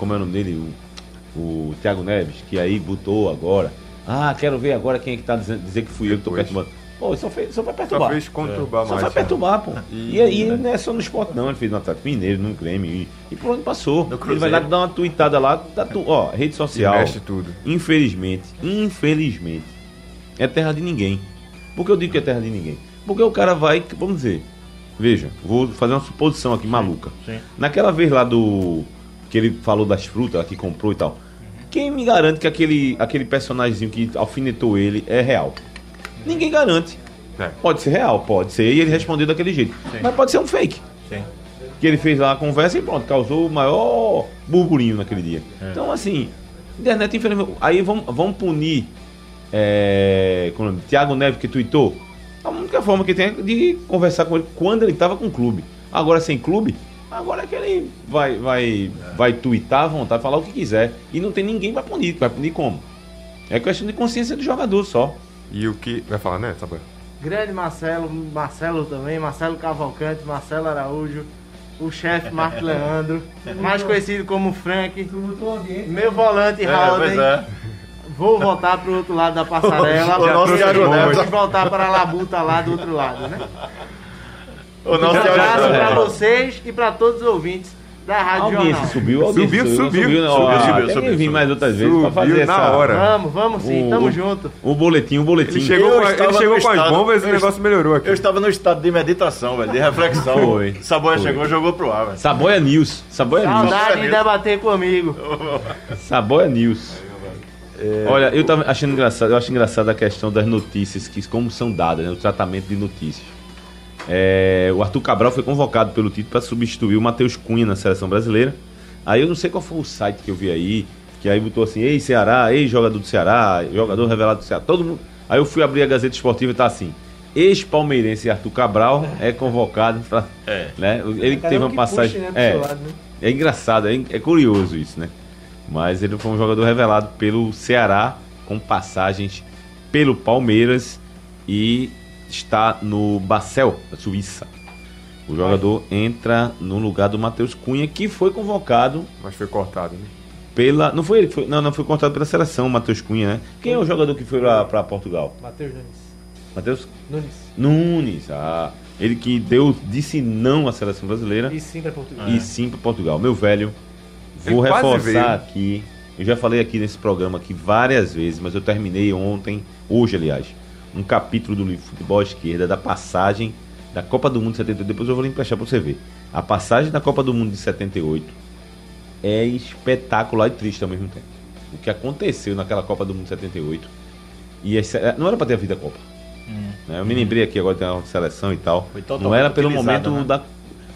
como é o nome dele? O, o Thiago Neves, que aí botou agora. Ah, quero ver agora quem é que tá dizendo dizer que fui eu que tô Depois. perturbando. Pô, só, fez, só Só perturbar. fez conturbar Só mais. foi perturbar, pô. E- E, aí não é só no esporte, não. Ele fez no Atlético Mineiro, no Grêmio. E, e por onde passou. Ele vai lá dar uma tuitada lá. Tá tu, ó, rede E social. mexe tudo. Infelizmente, infelizmente, é terra de ninguém. Por que eu digo que é terra de ninguém? Porque o cara vai, vamos dizer, veja, vou fazer uma suposição aqui maluca. sim. Naquela vez lá do. Que ele falou das frutas, que comprou e tal. Quem me garante que aquele, aquele personagemzinho que alfinetou ele é real? Ninguém garante. É. Pode ser real, pode ser, e ele respondeu daquele jeito. Mas pode ser um fake. Sim. Que ele fez lá a conversa e pronto, causou o maior burburinho naquele dia. Então, assim, internet, infelizmente. Aí vamos, vamos punir é, como é? Thiago Neves que tweetou. A única forma que tem é de conversar com ele quando ele estava com o clube. Agora sem clube, agora é que ele vai, vai, vai tweetar à vontade, falar o que quiser. E não tem ninguém para punir. Vai punir como? É questão de consciência do jogador só. E o que. Vai falar, né, Samuel? Grande Marcelo, Marcelo também, Marcelo Cavalcante, Marcelo Araújo, o chefe Marco Leandro, mais conhecido como Frank, meu volante É, Howden. é. Vou voltar pro outro lado da passarela. O nosso e voltar para a Labuta lá do outro lado, né? O Um nosso abraço Thiago para vocês e para todos os ouvintes da Rádio audiência Jornal. subiu, Subiu, subiu. subiu, Subiu, ó, subiu, tem que subiu, vir subiu. mais outras vezes para Subiu fazer na essa, hora. Vamos, vamos sim, O- tamo o- junto. O boletim, o boletim. Ele chegou, Eu com, ele chegou com as bombas e o negócio melhorou aqui. Eu estava no estado de meditação, velho, de reflexão. Foi. Saboia Foi. chegou e jogou pro ar, velho. Saboia News. Saboia News. Saudade de debater comigo. Saboia News. Olha, eu tava achando engraçado, eu acho engraçado a questão das notícias, que como são dadas, né, o tratamento de notícias. É, o Arthur Cabral foi convocado pelo Tito para substituir o Matheus Cunha na seleção brasileira. Aí eu não sei qual foi o site que eu vi aí, que aí botou assim, ei Ceará, ei jogador do Ceará, jogador revelado do Ceará, todo mundo. Aí eu fui abrir a Gazeta Esportiva e tá assim, ex-palmeirense Arthur Cabral é convocado para, É. né? Ele que Cada teve um uma passagem, puxe, né, é, lado, né? é engraçado, é, é curioso isso, né? Mas ele foi um jogador revelado pelo Ceará, com passagens pelo Palmeiras e está no Basel, da Suíça. O jogador entra no lugar do Matheus Cunha, que foi convocado Mas foi cortado, né? pela. Não foi ele, que foi, não, não foi convocado pela seleção, o Matheus Cunha, né? Quem é o jogador que foi para Portugal? Matheus Nunes. Matheus Nunes. Nunes. Ah, ele que deu, disse não à seleção brasileira E sim pra Portugal. e sim para Portugal. Meu velho, Vou Ele reforçar aqui. Eu já falei aqui nesse programa aqui várias vezes, mas eu terminei ontem, hoje aliás, um capítulo do livro Futebol à Esquerda da passagem da Copa do Mundo de 78. Depois eu vou lhe emprestar pra você ver. A passagem da Copa do Mundo de 78 é espetacular e triste ao mesmo tempo. O que aconteceu naquela Copa do Mundo de 78 e esse- não era pra ter havido a Copa. né? Eu me lembrei aqui agora tem uma seleção e tal. Não era pelo momento né? da.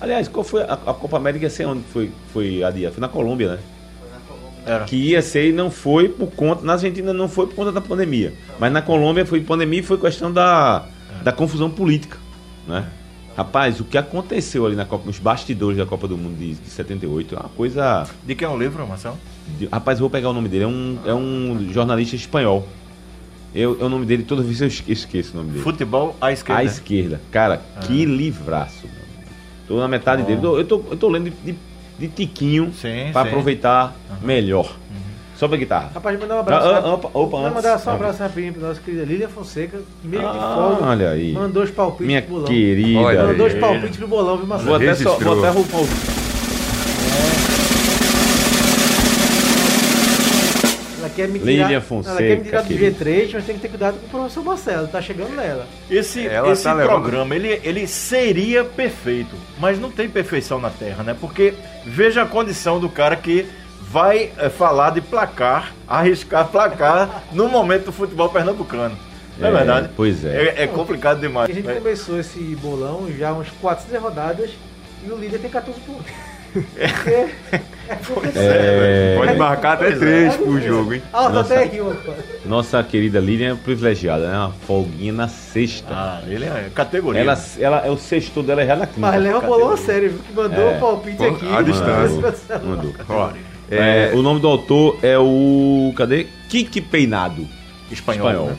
Aliás, qual foi a, a Copa América? Sei onde foi, foi adiada? Foi na Colômbia, né? Era. Que ia ser e não foi por conta. Na Argentina não foi por conta da pandemia. Mas na Colômbia foi pandemia e foi questão da, da confusão política. Né? Rapaz, o que aconteceu ali na Copa, nos bastidores da Copa do Mundo de, de 78 é uma coisa. De que é o livro, Marcelo? de- rapaz, eu vou pegar o nome dele. É um, é um jornalista espanhol. Eu, é o nome dele, toda vez eu esque- esqueço o nome dele. Futebol à esquerda. À esquerda. Cara, que livraço. amigo. Tô na metade dele. Eu tô, eu tô, eu tô lendo de, de, de tiquinho pra sim. aproveitar melhor. Sobe a guitarra. Rapaz, mandar um abraço. Ah, opa, opa, Vou antes. mandar só um abraço rapidinho pra nossa querida Lília Fonseca, meio de Ah, folga. olha aí. Mandou os palpites Minha pro bolão. querida. Mandou os palpites pro bolão, viu, Marcelo? Vou até, só, vou até roubar o. quer me tirar, Fonseca, ela quer me tirar do querida. G3, mas tem que ter cuidado com o professor Marcelo, tá chegando nela. Esse, Ela esse tá programa, ele, ele seria perfeito, mas não tem perfeição na Terra, né? Porque veja a condição do cara que vai eh, falar de placar, arriscar placar no momento do futebol pernambucano. Não é, É, verdade? pois é. É, é complicado demais. A gente É. começou esse bolão já umas 400 rodadas e o líder tem 14 pontos. É porque É, Pode marcar até é. três por jogo, hein? Ah, Nossa. até. Nossa querida Lilian é privilegiada, né? Uma folguinha na sexta. Ah, ele é categoria. ela, ela, é o sexto dela é já na quinta. Mas leva o bolão a sério, viu? Que mandou É. o palpite Pô, aqui. à distância. Mandou. Ó, É, o nome do autor é o. Cadê? Kiki Peinado. espanhol. Espanhol. né?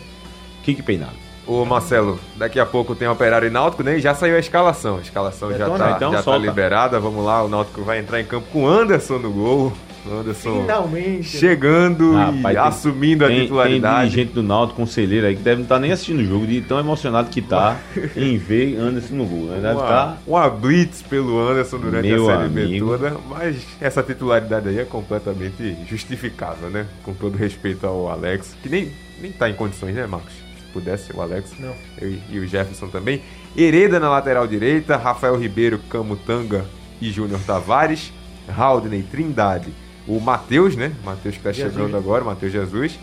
Kiki Peinado. Ô Marcelo, daqui a pouco tem Operário e Náutico, né? E já saiu a escalação. A escalação já, tá, então já tá liberada. Vamos lá, o Náutico vai entrar em campo com Anderson no gol. Anderson Finalmente. chegando Rapaz, e tem- assumindo a Tem, tem titularidade. dirigente do Náutico, conselheiro aí, que deve não estar nem assistindo o jogo, de tão emocionado que tá em ver Anderson no gol. Né? Deve uma, estar. uma blitz pelo Anderson durante Meu a Série B amigo. toda, mas essa titularidade aí é completamente justificável, né? Com todo respeito ao Alex, que nem, nem tá em condições, né, Marcos? Se pudesse, o Alex Não. eu- e o Jefferson também. Hereda na lateral direita, Rafael Ribeiro, Camutanga e Júnior Tavares, Haldney, Trindade, o Matheus, né? Matheus que tá Jesus. chegando agora, Matheus Jesus.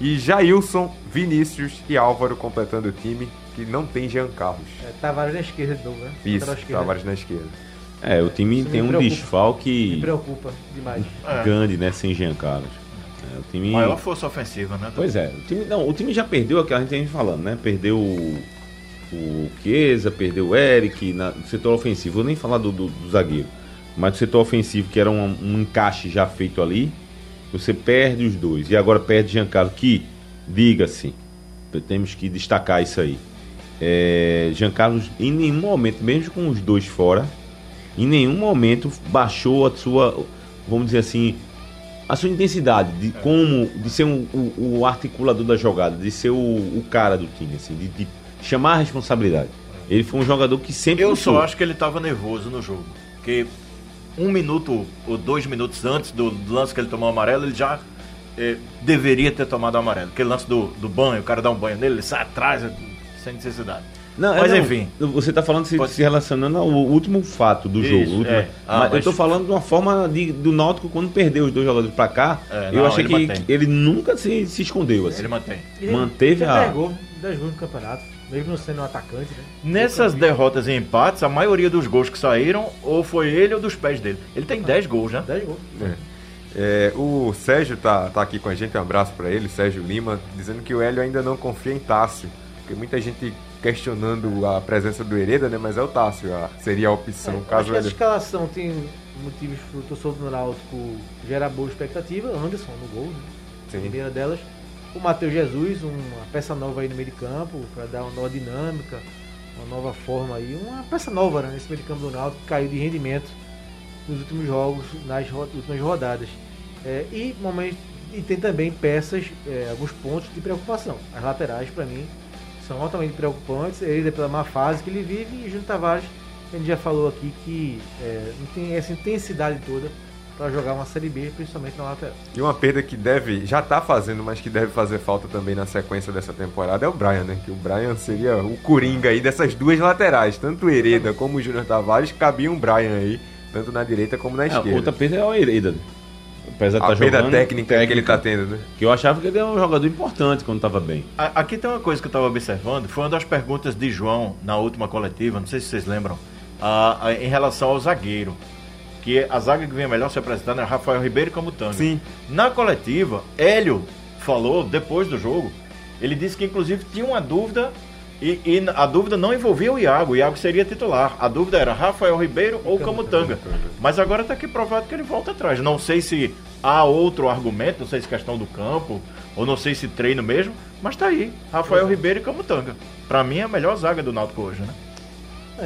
E Jailson, Vinícius e Álvaro completando o time, que não tem Jean Carlos. É, Tavares na esquerda de novo, né? Isso, esquerda. Tavares na esquerda. É, o time Isso me tem um preocupa. Me desfalque preocupa demais. Grande, né? Sem Jean Carlos. É, o time. Maior força ofensiva, né? Pois é, o time, não, o time já perdeu aquela gente tem falando, né? Perdeu o, o Chiesa, perdeu o Eric na, no setor ofensivo. Vou nem falar do, do, do zagueiro, mas do setor ofensivo, que era um, um encaixe já feito ali, você perde os dois. E agora perde Giancarlo, que, diga-se, temos que destacar isso aí. É, Giancarlo, em nenhum momento, mesmo com os dois fora, em nenhum momento baixou a sua, vamos dizer assim, a sua intensidade de como de ser um- o, o articulador da jogada, de ser o, o cara do time, assim, de, de chamar a responsabilidade. Ele foi um jogador que sempre Eu só acho que ele tava nervoso no jogo. Porque um minuto ou dois minutos antes do, lance que ele tomou o amarelo, ele já eh, deveria ter tomado amarelo. Aquele lance do, do banho, o cara dá um banho nele, ele sai atrás sem necessidade. Não, Mas não, enfim. Você está falando se, Pode- se relacionando ao último fato do Isso, jogo. último- é. Ah, mas, eu mas- tô falando de uma forma de- do Náutico quando perdeu os dois jogadores para cá. É, eu não, achei ele que, mantém. ele nunca se, se escondeu assim. Ele mantém. Ele Manteve tem a- 10 gols, 10 gols no campeonato, mesmo não sendo um atacante, né? Nessas derrotas e empates, a maioria dos gols que saíram, ou foi ele ou dos pés dele. Ele tem 10 gols, né? 10 gols. É, o Sérgio tá, tá aqui com a gente, um abraço pra ele, Sérgio Lima, dizendo que o Hélio ainda não confia em Tássio. Porque muita gente questionando a presença do Hereda, né? Mas é o Tássio, a- seria a opção, É, acho caso que o essa Hélio... escalação tem motivos pro torcedor do Náutico gerar boa expectativa. Anderson no gol, né? A Sim. primeira delas. O Matheus Jesus, uma peça nova aí no meio de campo, para dar uma nova dinâmica, uma nova forma aí. Uma peça nova né, nesse meio de campo do Náutico, que caiu de rendimento nos últimos jogos, nas últimas rodadas. É, e, momento, e tem também peças, é, alguns pontos de preocupação. As laterais, para mim, são altamente preocupantes. Ele é pela má fase que ele vive e Júnior Tavares, a gente já falou aqui que é, não tem essa intensidade toda para jogar uma Série B, principalmente na lateral. E uma perda que deve, já tá fazendo, mas que deve fazer falta também na sequência dessa temporada é o Brian, né? Que o Brian seria o coringa aí dessas duas laterais. Tanto o Hereda como o Júnior Tavares cabiam um Brian aí, tanto na direita como na É, esquerda. outra perda é o Hereda. Apesar de A tá perda jogando, técnica, que ele tá tendo, né? Que eu achava que ele era um jogador importante quando tava bem. A- Aqui tem uma coisa que eu estava observando, foi uma das perguntas de João na última coletiva, não sei se vocês lembram, a- a- em relação ao zagueiro. Que a zaga que vinha melhor se apresentando era Rafael Ribeiro como Tanga. Sim. Na coletiva, Hélio falou, depois do jogo, ele disse que inclusive tinha uma dúvida, e, e a dúvida não envolvia o Iago, o Iago seria titular. A dúvida era Rafael Ribeiro ou Camutanga. Mas agora está aqui provado que ele volta atrás. Não sei se há outro argumento, não sei se questão do campo, ou não sei se treino mesmo, mas tá aí. Rafael Ribeiro e Camutanga. Pra mim é a melhor zaga do Náutico hoje, né?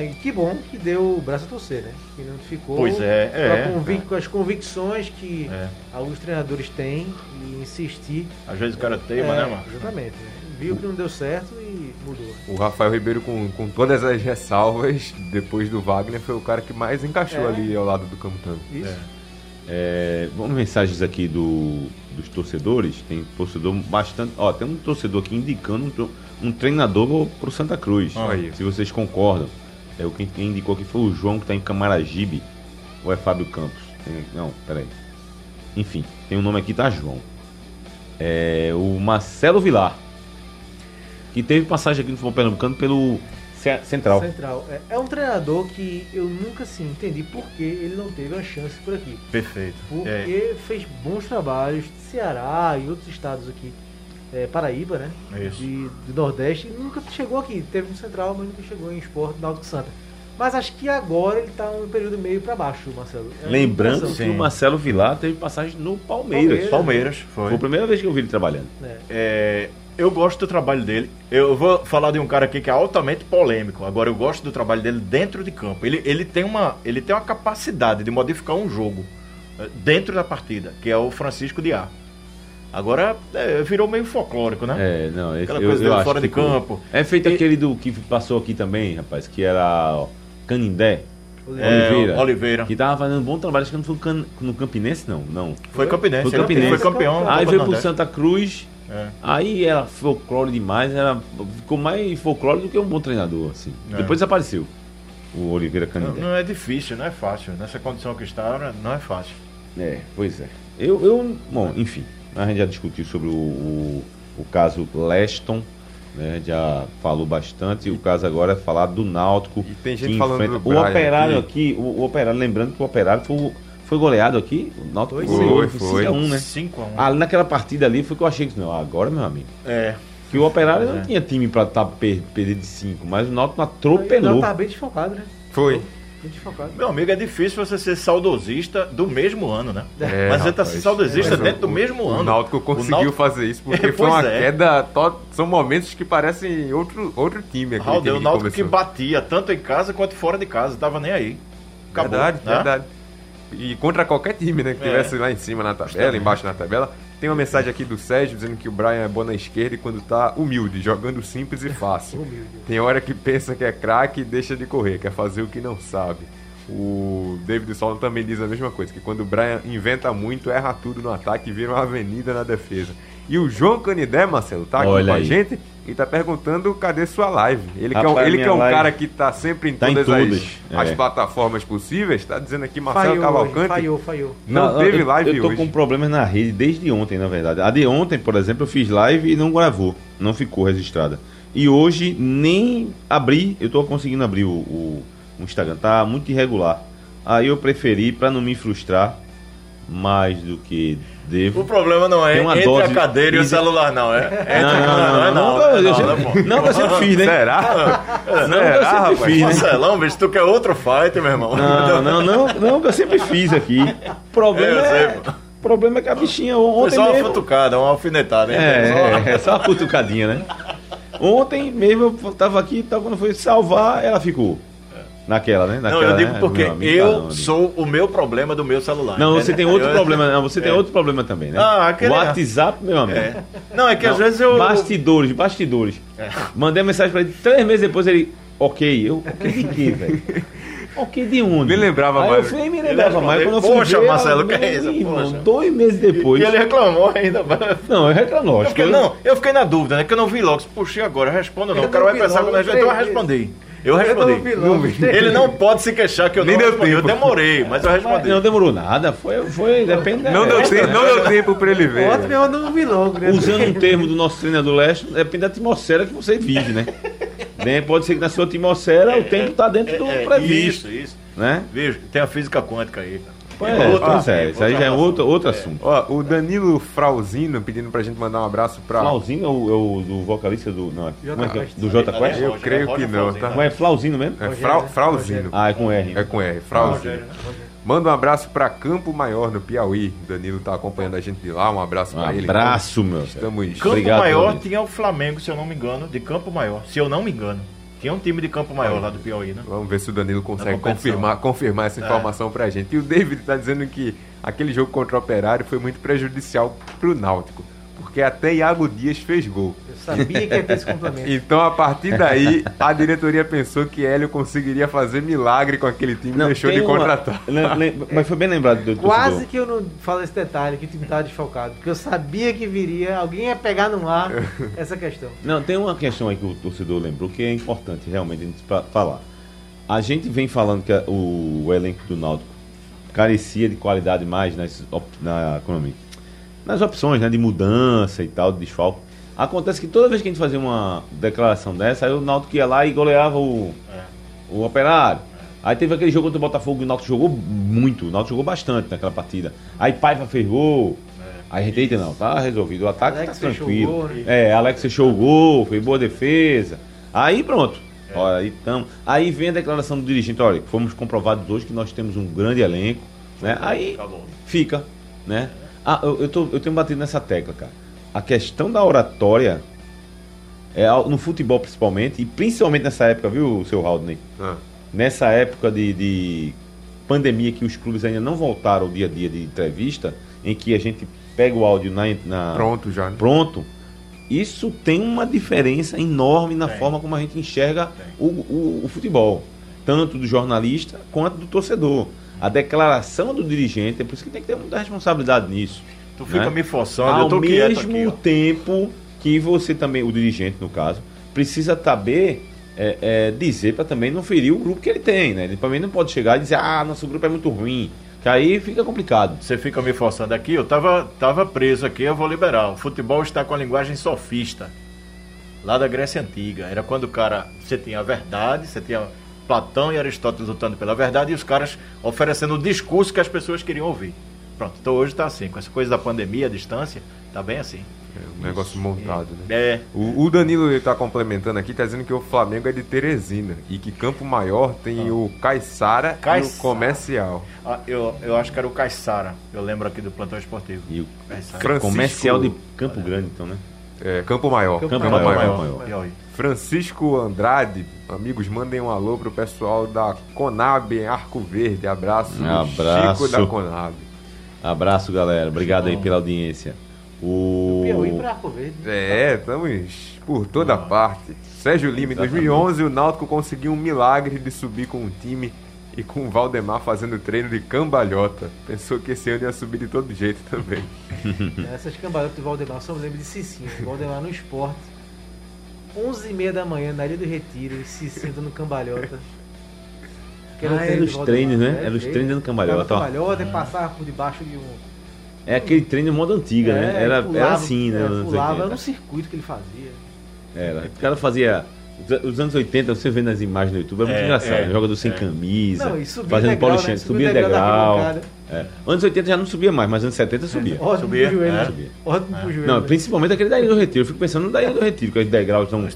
E que bom que deu o braço a torcer, né? Que não ficou Pois é, é, convic- com as convicções que É. alguns treinadores têm e insistir. Às vezes o cara teima, É, né, mano? Exatamente. né? Viu que não deu certo e mudou. O Rafael Ribeiro, com, com todas as ressalvas, depois do Wagner, foi o cara que mais encaixou É. ali ao lado do Camutanga. Isso. É, vamos mensagens aqui do, dos torcedores. Tem torcedor bastante. Ó, tem um torcedor aqui indicando um, um treinador pro Santa Cruz. Se vocês concordam. É o que quem indicou aqui foi o João que tá em Camaragibe. Ou é Fábio Campos? Tem- não, peraí. Enfim, tem um nome aqui, tá João. É o Marcelo Vilar. Que teve passagem aqui no futebol pernambucano pelo Central. Central. É, é um treinador que eu nunca assim, entendi por que ele não teve a chance por aqui. Perfeito. Porque É, fez bons trabalhos de Ceará e outros estados aqui. É, Paraíba, né? Isso. De, do Nordeste. E nunca chegou aqui. Teve no Central, mas nunca chegou em esporte Náutico Santa. Mas acho que agora ele tá um período meio pra baixo, Marcelo. É Lembrando que o Marcelo Vilar teve passagem no Palmeiras. Palmeiras. Palmeiras, Foi foi. a primeira vez que eu vi ele trabalhando. É. É, eu gosto do trabalho dele. Eu vou falar de um cara aqui que é altamente polêmico. Agora eu gosto do trabalho dele dentro de campo. Ele, ele, tem, uma, ele tem uma capacidade de modificar um jogo eh, dentro da partida, que é o Francisco Diá. Agora é, virou meio folclórico, né? É, não, esse, Aquela eu, coisa eu dele fora de ficou- campo. É feito E- aquele do que passou aqui também, rapaz, que era ó, Canindé, É, Oliveira. Oliveira. que tava fazendo um bom trabalho, acho que não foi no Campinense, não, não. Foi Campinense. Foi Campinense. Foi campeão. Aí veio pro. Santa Cruz, É. aí era folclore demais, era, ficou mais folclore do que um bom treinador, assim. É. Depois desapareceu o Oliveira Não, Canindé. não é difícil, não é fácil. Nessa condição que está, não é fácil. É, pois é. Eu, eu, bom, enfim, a gente já discutiu sobre o, o, o caso Leston, né? Já falou bastante. E o caso agora é falar do Náutico. E tem gente que falando enfrenta- do O operário aqui. aqui, o, o operário, lembrando que o operário foi, o- foi goleado aqui. O Náutico Foi, goleou, foi, foi foi. 5x1, né? 5 a 1 Ali naquela partida ali foi que eu achei que não, agora, meu amigo. É. Que o operário não É. tinha time pra estar per, perder de 5, mas o Náutico atropelou. tá bem desfocado, né? Foi. Bem desfocado. Meu amigo, é difícil você ser saudosista do mesmo ano, né? É, Mas você tá rapaz. ser saudosista Mas dentro o- do mesmo o ano. Náutico conseguiu Náutico- fazer isso porque É, foi uma é. queda. to- São momentos que parecem outro, outro time aqui. Raul, que o Náutico que começou. batia tanto em casa quanto fora de casa, tava nem aí. Acabou, verdade, né? verdade. E contra qualquer time, né? Que É. tivesse lá em cima na tabela, embaixo na tabela. Tem uma mensagem aqui do Sérgio dizendo que o Brian é bom na esquerda e quando tá humilde, jogando simples e fácil. Humilde. Tem hora que pensa que é craque e deixa de correr, quer fazer o que não sabe. O David Solon também diz a mesma coisa, que quando o Brian inventa muito, erra tudo no ataque e vira uma avenida na defesa. E o João Canidé, Marcelo, tá aqui Olha com a aí. gente e tá perguntando cadê sua live. Ele que é um, Rapaz, ele que é um live cara que tá sempre em tá em todas, todas, as, as é. plataformas possíveis, tá dizendo aqui Marcelo Falhou, Cavalcante. hoje, falhou, falhou. Não, teve eu, live Eu tô hoje. com problemas na rede desde ontem, na verdade. A de ontem, por exemplo, eu fiz live e não gravou. Não ficou registrada. E hoje nem abri, eu tô conseguindo abrir o, o- o Instagram. Tá muito irregular. Aí eu preferi, pra não me frustrar mais do que O devo. problema não é entre dose a cadeira e o celular, não. É, é Não, entre- não, não, não, não, não, eu não, sempre- não, não, eu sempre fiz, né? Será? Não, eu Será, sempre rapaz? fiz, né? Marcelão, bicho, tu quer outro fight, meu irmão? Não, não, não, não, eu sempre fiz aqui. O problema Eu é, o problema é que a bichinha Foi ontem só uma futucada, uma alfinetada, hein? É, é, é só uma cutucadinha, né? Ontem mesmo eu tava aqui, então quando foi salvar, ela ficou. Naquela, né? Não, Naquela, eu digo né? porque amigo, eu tá, não, sou o meu problema do meu celular. Não, você entendeu? tem outro Eu- problema, não, você tem É. outro problema também, né? Ah, aquele- WhatsApp, meu amigo. É. Não, é que às Não, vezes eu. Bastidores, bastidores. É. Mandei uma mensagem pra ele, três meses depois ele, ok, eu, ok de quê, velho? Ok, de onde? Nem lembrava Aí mais. eu fui me lembrava mais quando eu fui "Poxa, ver, Marcelo, eu- que é isso? Irmão, Poxa." Dois meses depois. E ele reclamou ainda. mas- Não, eu reclamou. Eu Acho que fiquei, eu- não, eu fiquei na dúvida, né? Que eu não vi logo. Puxei agora, respondo ou não. Eu O cara não vai pensar quando a gente. Então eu respondi. Eu Eu não vi logo. Ele não pode se queixar que eu Nem não respondi. Eu tempo. demorei, mas eu Mas respondi. não demorou nada, foi, foi depende da- Não deu, é, tempo, não deu tempo pra ele ver. Ontem eu não vi logo, né? Usando um termo do nosso treinador Leste, depende da atmosfera que você vive, né? Né, Pode ser que na sua atmosfera o tempo está dentro do É, previsto, Isso, isso. né? Veja, tem a física quântica aí. Cara. Pois É é, outra- pois é, isso aí já é outro, outro assunto. Ó, o Danilo Frauzino pedindo pra gente mandar um abraço pra. Flauzinho é o, é o do vocalista do. Não, como é que é? Quest. Do J Quest? Eu creio que não, Flauzino. tá? Como é Flauzinho mesmo? É Frau, né? Frauzino. Ah, é com R. É com R, Frauzino. Né? Manda um abraço pra Campo Maior, no Piauí. Danilo tá acompanhando a gente de lá. Um abraço Um pra ele. abraço, meu. Estamos. Campo Obrigado, Maior tinha o Flamengo, se eu não me engano, de Campo Maior. Se eu não me engano. Tinha um time de Campo Maior lá do Piauí, né? Vamos ver se o Danilo consegue confirmar, confirmar essa informação pra gente. E o David tá dizendo que aquele jogo contra o Operário foi muito prejudicial pro Náutico. Porque até Iago Dias fez gol. Eu sabia que ia ter esse complemento. Então, a partir daí, a diretoria pensou que Hélio conseguiria fazer milagre com aquele time e deixou de uma- contratar. Mas foi bem lembrado do Quase torcedor. que eu não falo esse detalhe, que o time estava desfalcado. Porque eu sabia que viria, alguém ia pegar no ar essa questão. Não, tem uma questão aí que o torcedor lembrou que é importante realmente a gente fa- falar. A gente vem falando que o, elenco do Náutico carecia de qualidade mais na, o nome? Nas opções né, de mudança e tal, de desfalque. Acontece que toda vez que a gente fazia uma declaração dessa, aí o Náutico ia lá e goleava o, o Operário. Aí teve aquele jogo contra o Botafogo, o Náutico jogou muito, o Náutico jogou bastante naquela partida. Aí Paiva fez gol. Aí a gente, eita, não, tá resolvido. O ataque Alex tá tranquilo. gol, né? É, Alex fechou o gol, fez boa defesa. Aí pronto. Olha, aí, tamo. aí vem a declaração do dirigente, olha, fomos comprovados hoje que nós temos um grande elenco. Né? Aí Acabou. fica, né? Ah, eu, eu, tô, eu tenho batido nessa tecla, cara. A questão da oratória, é, no futebol principalmente, e principalmente nessa época, viu, seu Haldney? Ah, Nessa época de, de pandemia que os clubes ainda não voltaram ao dia a dia de entrevista, em que a gente pega o áudio na, na- pronto já. né? pronto, isso tem uma diferença enorme na Tem. forma como a gente enxerga o, o- o futebol, tanto do jornalista quanto do torcedor. A declaração do dirigente, é por isso que tem que ter muita responsabilidade nisso. Tu fica né? me forçando, eu Ao tô quieto mesmo aqui, tempo que você também, o dirigente no caso, precisa saber é, é, dizer para também não ferir o grupo que ele tem, né? Ele também não pode chegar e dizer, ah, nosso grupo é muito ruim, que aí fica complicado. Você fica me forçando aqui, eu tava, tava preso aqui, eu vou liberar. O futebol está com a linguagem sofista. Lá da Grécia Antiga. Era quando o cara. Você tinha a verdade, você tinha Platão e Aristóteles lutando pela verdade e os caras oferecendo o discurso que as pessoas queriam ouvir. Pronto, então hoje tá assim, com essa coisa da pandemia, a distância, tá bem assim. É um negócio montado, né? É, O, o Danilo está complementando aqui, tá dizendo que o Flamengo é de Teresina e que Campo Maior tem o Caiçara e o. Comercial. ah, eu, eu acho que era o Caissara, eu lembro aqui do plantão esportivo. E o. Francisco- comercial de Campo Grande, então, né? É, Campo Maior. Campo Campo Maior. Maior, Maior. Campo Maior. Piauí. Francisco Andrade, amigos, mandem um alô pro pessoal da Conab em Arco Verde. Abraço, do Abraço. Chico da Conab. Abraço, galera. Obrigado aí pela audiência. O... Piauí pra Arco Verde. É, estamos por toda parte. Sérgio Lima, em 2011, o Náutico conseguiu um milagre de subir com um time e com o Valdemar fazendo treino de cambalhota. Pensou que esse ano ia subir de todo jeito também. Essas cambalhotas do Valdemar, só me lembro de Cicinho. Valdemar no esporte. 11h30 da manhã, na Ilha do Retiro, e Cicinho dando cambalhota. Que Ah, o era os do Valdemar, treinos, né? é, Era os treinos dando cambalhota, cambalhota e passava por debaixo de um. É aquele treino modo antiga, né? É, Era, pulava, era assim, né? é, nos anos pulava, 80. era um circuito que ele fazia. Era. O cara fazia. os- Os anos 80, você vê nas imagens no YouTube, é muito É, engraçado. é, né? Jogador sem é. camisa, Não, e subia fazendo degrau, polichinha, né? subia Subia degrau degrau. É. Anos 80 já não subia mais, mas anos 70 subia. Ótimo Subia, pro joelho. é. Subia. Ótimo pro joelho. Não, principalmente aquele da Ilha do Retiro. Eu fico pensando no da Ilha do Retiro, que os degraus são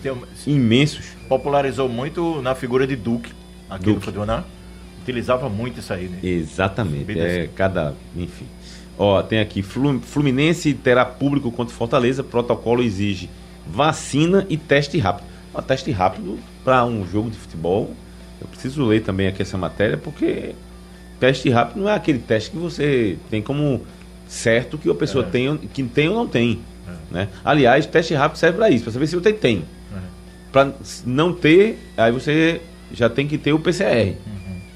imensos. popularizou muito na figura de Duque aqui Duque. no futebol, né? Utilizava muito isso aí, né? Exatamente. É cada. Enfim. Ó, tem aqui: Flu- Fluminense terá público contra Fortaleza. Protocolo exige vacina e teste rápido. Ó, teste rápido para um jogo de futebol. Eu preciso ler também aqui essa matéria, porque teste rápido não é aquele teste que você tem como certo que a pessoa É. tem, que tem ou não tem. Né? Aliás, teste rápido serve para isso, para saber se você tem. É. Para não ter, aí você já tem que ter o PCR.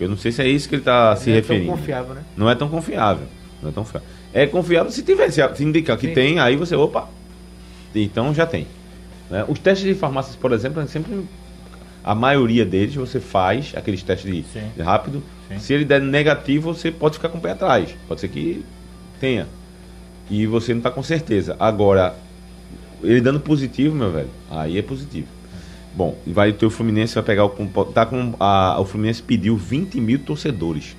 Eu não sei se é isso que ele está se Não é referindo. tão confiável, né? Não é tão confiável. Não é tão confiável. É confiável se tiver, se indicar que Sim. tem, aí você, opa, então já tem. né? Os testes de farmácias, por exemplo, é sempre a maioria deles você faz aqueles testes de, de rápido. Sim. Se ele der negativo, você pode ficar com o pé atrás. Pode ser que tenha. E você não está com certeza. Agora, ele dando positivo, meu velho, aí é positivo. Bom, e vai ter o Fluminense, vai pegar o. compo- Tá com a, o Fluminense pediu 20 mil torcedores.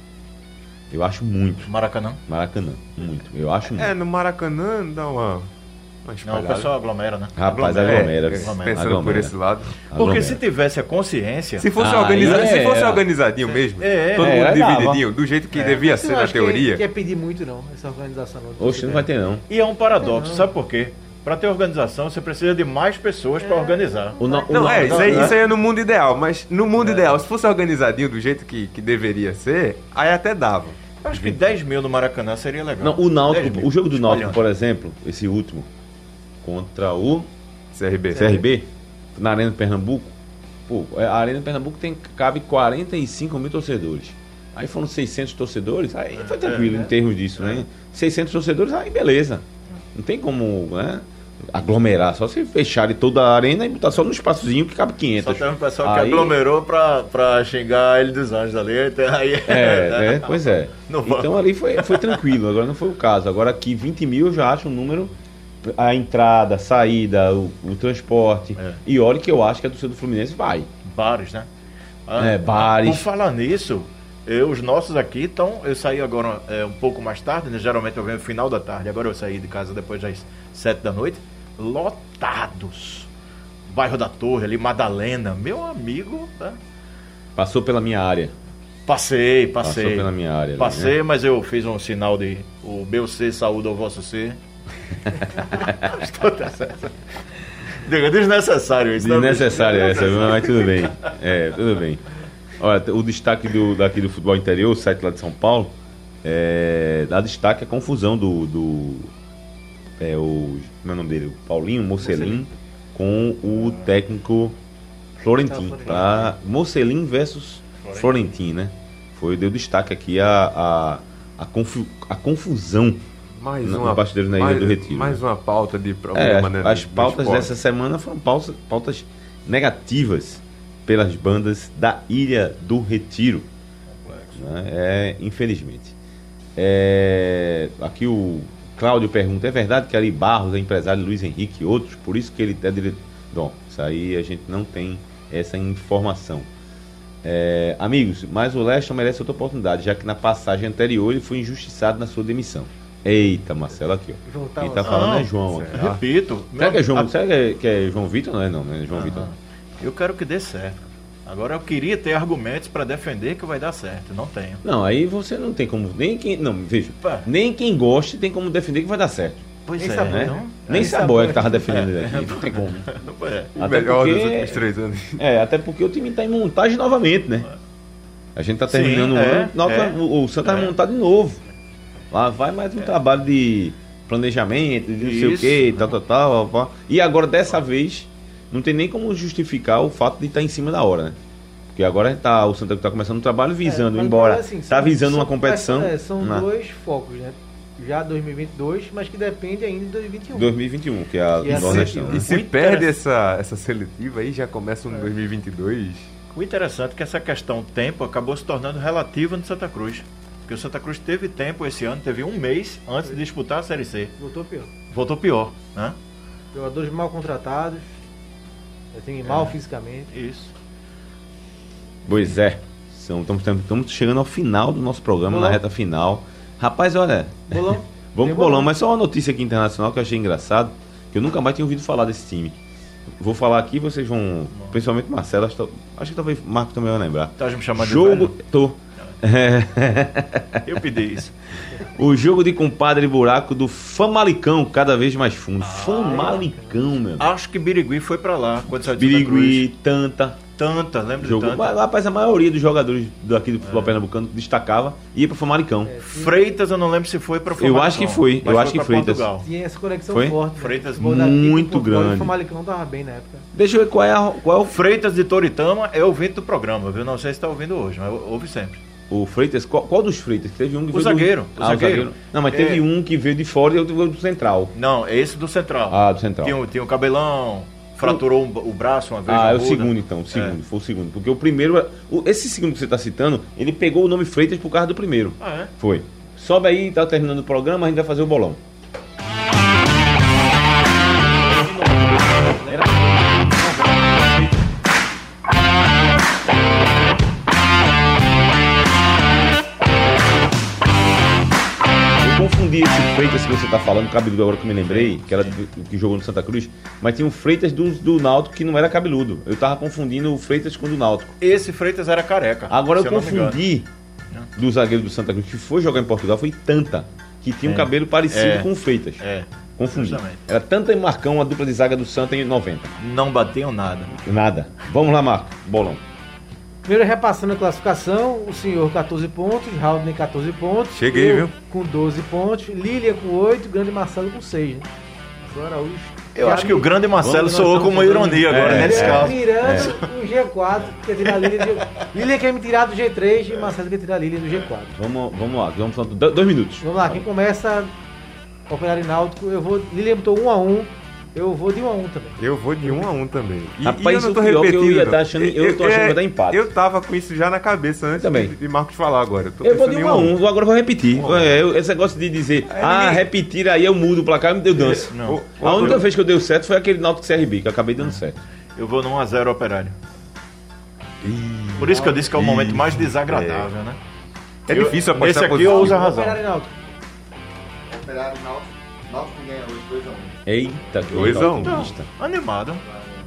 Eu acho muito. Maracanã. Maracanã, muito. Eu acho muito. É, no Maracanã dá uma Não, o pessoal aglomera, né? Rapaz, Aglomera. aglomera. É, Aglomera. pensando Aglomera. por esse lado. Porque Aglomera. se tivesse a consciência. Se fosse, Ah, organiza- aí se é- fosse é. organizadinho mesmo, É, todo é, mundo divididinho, do jeito que devia ser não na que teoria. é- Que é pedir muito, não, essa organização. Não, Oxe, não vai ter não. E é um paradoxo, sabe por quê? Para ter organização, você precisa de mais pessoas para organizar. O no- o Não, é, isso aí, isso aí é no mundo ideal, mas no mundo ideal, se fosse organizadinho do jeito que, que deveria ser, aí até dava. Eu acho que 10 mil no Maracanã seria legal. Não, o 10 Náutico, o jogo do Náutico, por exemplo, esse último, contra o CRB. CRB, na Arena Pernambuco, pô, é, a Arena Pernambuco tem, cabe 45 mil torcedores. Aí foram 600 torcedores, aí foi tranquilo em termos disso, né? 600 torcedores, aí beleza. Não tem como, né? Aglomerar, só se fecharem toda a arena e botar só no espaçozinho que cabe 500. Só tem um pessoal que Aí- aglomerou pra, pra xingar ele dos anjos ali. Aí, É, né? Pois é. Não então ali foi, foi tranquilo, agora não foi o caso. Agora aqui 20 mil eu já acho um número. A entrada, a saída, o, o transporte. É. E olha que eu acho que a torcida do Fluminense vai. Bares, né? É, bares. Por falar nisso, eu, os nossos aqui estão. Eu saí agora é, um pouco mais tarde, né? Geralmente eu venho no final da tarde. Agora eu saí de casa depois das 7 da noite. Lotados. Bairro da Torre ali, Madalena. Meu amigo, tá? Passou pela minha área. Passei, passei. Passou pela minha área. ali, Passei, né? mas eu fiz um sinal de o meu ser saúde ao vosso ser. Estou certo. Diga, desnecessário isso. Desnecessário essa, viu? mas tudo bem. É, tudo bem. Olha, o destaque do, daqui do futebol interior, o site lá de São Paulo, é, dá destaque a confusão do. do é, o, como é o nome dele? O Paulinho Mocelin com o técnico Florentin. Tá? Mocelin versus Florentin, né? Foi, deu destaque aqui a, a, a, confu- a confusão. Mais No- uma, no bastidores na Ilha mais, do Retiro. mais uma pauta de É, problema, né? as pautas dessa semana foram pautas, pautas negativas pelas bandas da Ilha do Retiro. né? É, infelizmente. É, aqui o Cláudio pergunta: é verdade que Ali Barros é empresário de Luiz Henrique e outros? Por isso que ele é diretor. Bom, isso aí a gente não tem essa informação. É, amigos, mas o Leston merece outra oportunidade, já que na passagem anterior ele foi injustiçado na sua demissão. Eita, Marcelo, aqui, ó. Quem tá falando Não, é João aqui. tá? Repito. Será que é João, a- será que é, que é João Vitor? Não é não, né? João Vitor. Eu quero que dê certo. Agora eu queria ter argumentos para defender que vai dar certo. Não tenho. Não, aí você não tem como. Nem quem. Não, veja. Pá. Nem quem goste tem como defender que vai dar certo. Pois Nem é, sabe, Né? então. Nem Saboia Saboia. que tava defendendo ele aqui. Não tem como. Não é. O Até melhor dos porque- últimos três anos. É, até porque o time tá em montagem novamente, né? A gente tá Sim, terminando o é, ano. Não, é. o, o Santa vai É. montar de novo. Lá vai mais um trabalho de planejamento, de não sei o Isso. que, tal, tal, tal, tal. E agora, dessa vez, não tem nem como justificar o fato de estar em cima da hora, né? Porque agora tá, o Santa tá começando um trabalho visando, É, embora assim, tá visando são- uma competição. é, são na dois focos, né? Já 2022, mas que depende ainda de 2021. 2021, que é a é do Nordestão. seletiva. né? E se Muito perde essa, essa seletiva aí, já começa um 2022. O interessante é que essa questão tempo acabou se tornando relativa no Santa Cruz. Porque o Santa Cruz teve tempo esse ano, teve um mês antes de disputar a Série C. Voltou pior. Voltou pior, né? Jogadores mal contratados, assim, mal fisicamente. Isso. Pois é. São- Estamos estamos chegando ao final do nosso programa, Bolão. na reta final. Rapaz, olha. Bolão? Vamos pro bolão, bolão. mas só uma notícia aqui internacional que eu achei engraçado, que eu nunca mais tinha ouvido falar desse time. Vou falar aqui, vocês vão. Principalmente Marcelo, acho, que- acho que talvez Marco também vai lembrar. Tá me chamando de Jogo. velho? Tô. Eu pedi isso. O jogo de compadre buraco do Famalicão, cada vez mais fundo. Famalicão, meu. Acho que Birigui foi pra lá quando saiu de Santa Birigui, Tanta. Cruz. tantas, lembro Jogou, de mas, tantas. rapaz, a maioria dos jogadores daqui do futebol pernambucano destacava e ia pro Famalicão. Freitas, eu não lembro se foi para Eu acho que foi, eu acho que Freitas. Portugal. Tinha essa conexão Foi? forte. né? Freitas com muito grande. O Famalicão tava bem na época. Deixa eu ver qual é, a, qual é o, Freitas de Toritama é ouvinte do programa, viu? Não sei se está ouvindo hoje, mas ouve sempre. O Freitas. Qual, qual dos Freitas? Teve um que O veio zagueiro, Do, o ah, zagueiro. Não, mas É. teve um que veio de fora e outro veio do central. Não, é esse do Central. Ah, do central. Tinha, tinha um cabelão, fraturou o braço uma vez. Ah, é o segundo então, o segundo, foi o segundo. Porque o primeiro, é- o- esse segundo que você está citando, ele pegou o nome Freitas por causa do primeiro. Ah, é? Foi. Sobe aí, tá terminando o programa, a gente vai fazer o bolão. Você tá falando, cabeludo agora que eu me lembrei, que era do- que jogou no Santa Cruz, mas tinha um Freitas do, do Náutico que não era cabeludo. Eu tava confundindo o Freitas com o do Náutico. Esse Freitas era careca. Agora eu engano. confundi do zagueiro do Santa Cruz que foi jogar em Portugal, foi tanta, que tinha um É. cabelo parecido É. com o Freitas. É, Confundi. justamente. Era tanta e Marcão, a dupla de zaga do Santa em 90. não batiam nada. Nada. Vamos lá, Marco. Bolão. Primeiro repassando a classificação, o senhor 14 pontos, Haldner 14 pontos. Cheguei, viu? Com 12 pontos, Lília com 8, Grande Marcelo com 6, né? João Araújo. Eu acho que o grande Marcelo soou como falando- ironia agora, É, né? Nesse é. caso. Mirando o G4, quer tirar a Lília do G4. Lília quer me tirar do G3 e Marcelo quer tirar a Lília do G4. Vamos, vamos lá. Vamos dois minutos. Vamos lá, quem começa Operário Náutico, eu vou. Lília botou 1 a 1 eu vou de 1 a 1 também. Eu vou de um a um também. E, Rapaz, e eu não tô o pior que eu repetindo. ia tá achando- eu tô achando que vai dar empate. Eu tava com isso já na cabeça antes Também. de, de Marcos falar agora. tô Eu vou de em 1 a 1 agora eu vou repetir. É, eu- esse negócio de dizer, ah, ninguém- repetir aí eu mudo o placar, me deu dança. Não. A única vez que eu dei certo foi aquele Náutico CRB, que eu acabei dando certo. Eu vou no 1x0 operário. Por isso que eu disse que é o momento mais desagradável, né? É difícil eu, apostar Esse aqui eu uso a razão. Operário e Náutico. Operário Náutico. Náutico ganha hoje 2x1. Eita, que Dois a um. otimista. Animado.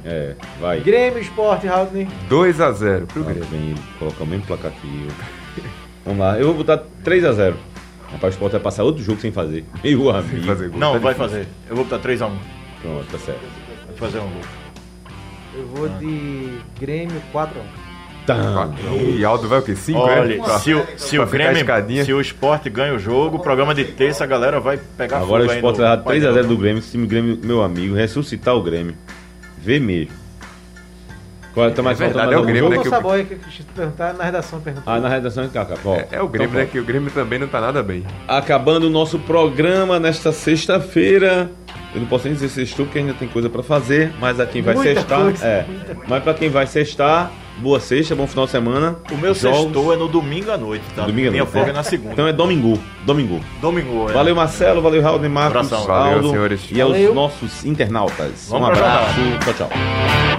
É, vai. Grêmio, Esporte, Haldner. 2x0 pro Olha Grêmio. bem, colocar o mesmo placar que eu. Vamos lá, eu vou botar 3x0. Rapaz, o Sport vai passar outro jogo sem fazer. Meu amigo. Sem fazer gol. Não, Tá vai difícil. fazer. Eu vou botar 3x1. Pronto, tá certo. Vai fazer um gol. Eu vou de Grêmio 4 a 1 Tá. E Aldo vai o quê? 5, Olha, é? se o, se o Pra Grêmio, se o Sport ganha o jogo, o programa de terça a galera vai pegar Agora o fogo aí Sport no vai dar painel. 3x0 do Grêmio. Se o Grêmio, meu amigo, ressuscitar o Grêmio. Vê mesmo. Qual, tá mais É verdade, é o Grêmio, jogo? né, que no eu- Saboia que perguntar na redação perguntou. Ah, na redação de Cacá. É, é o Grêmio, então né? Que o Grêmio também não tá nada bem. Acabando o nosso programa nesta sexta-feira. Eu não posso nem dizer sextou porque ainda tem coisa pra fazer, mas a quem vai Muita sextar. coisa, é. Mas pra quem vai sextar, boa sexta, bom final de semana. O meu Jogos. sextou é no domingo à noite, tá? Domingo à Minha noite, folga é. é na segunda. Então é domingo. Domingo. Domingo, é. Valeu, Marcelo. Valeu, Raul, Marcos. Abração. Valeu, Aldo, senhores. E aos Valeu. nossos internautas. Vamos um abraço. Tchau, tchau.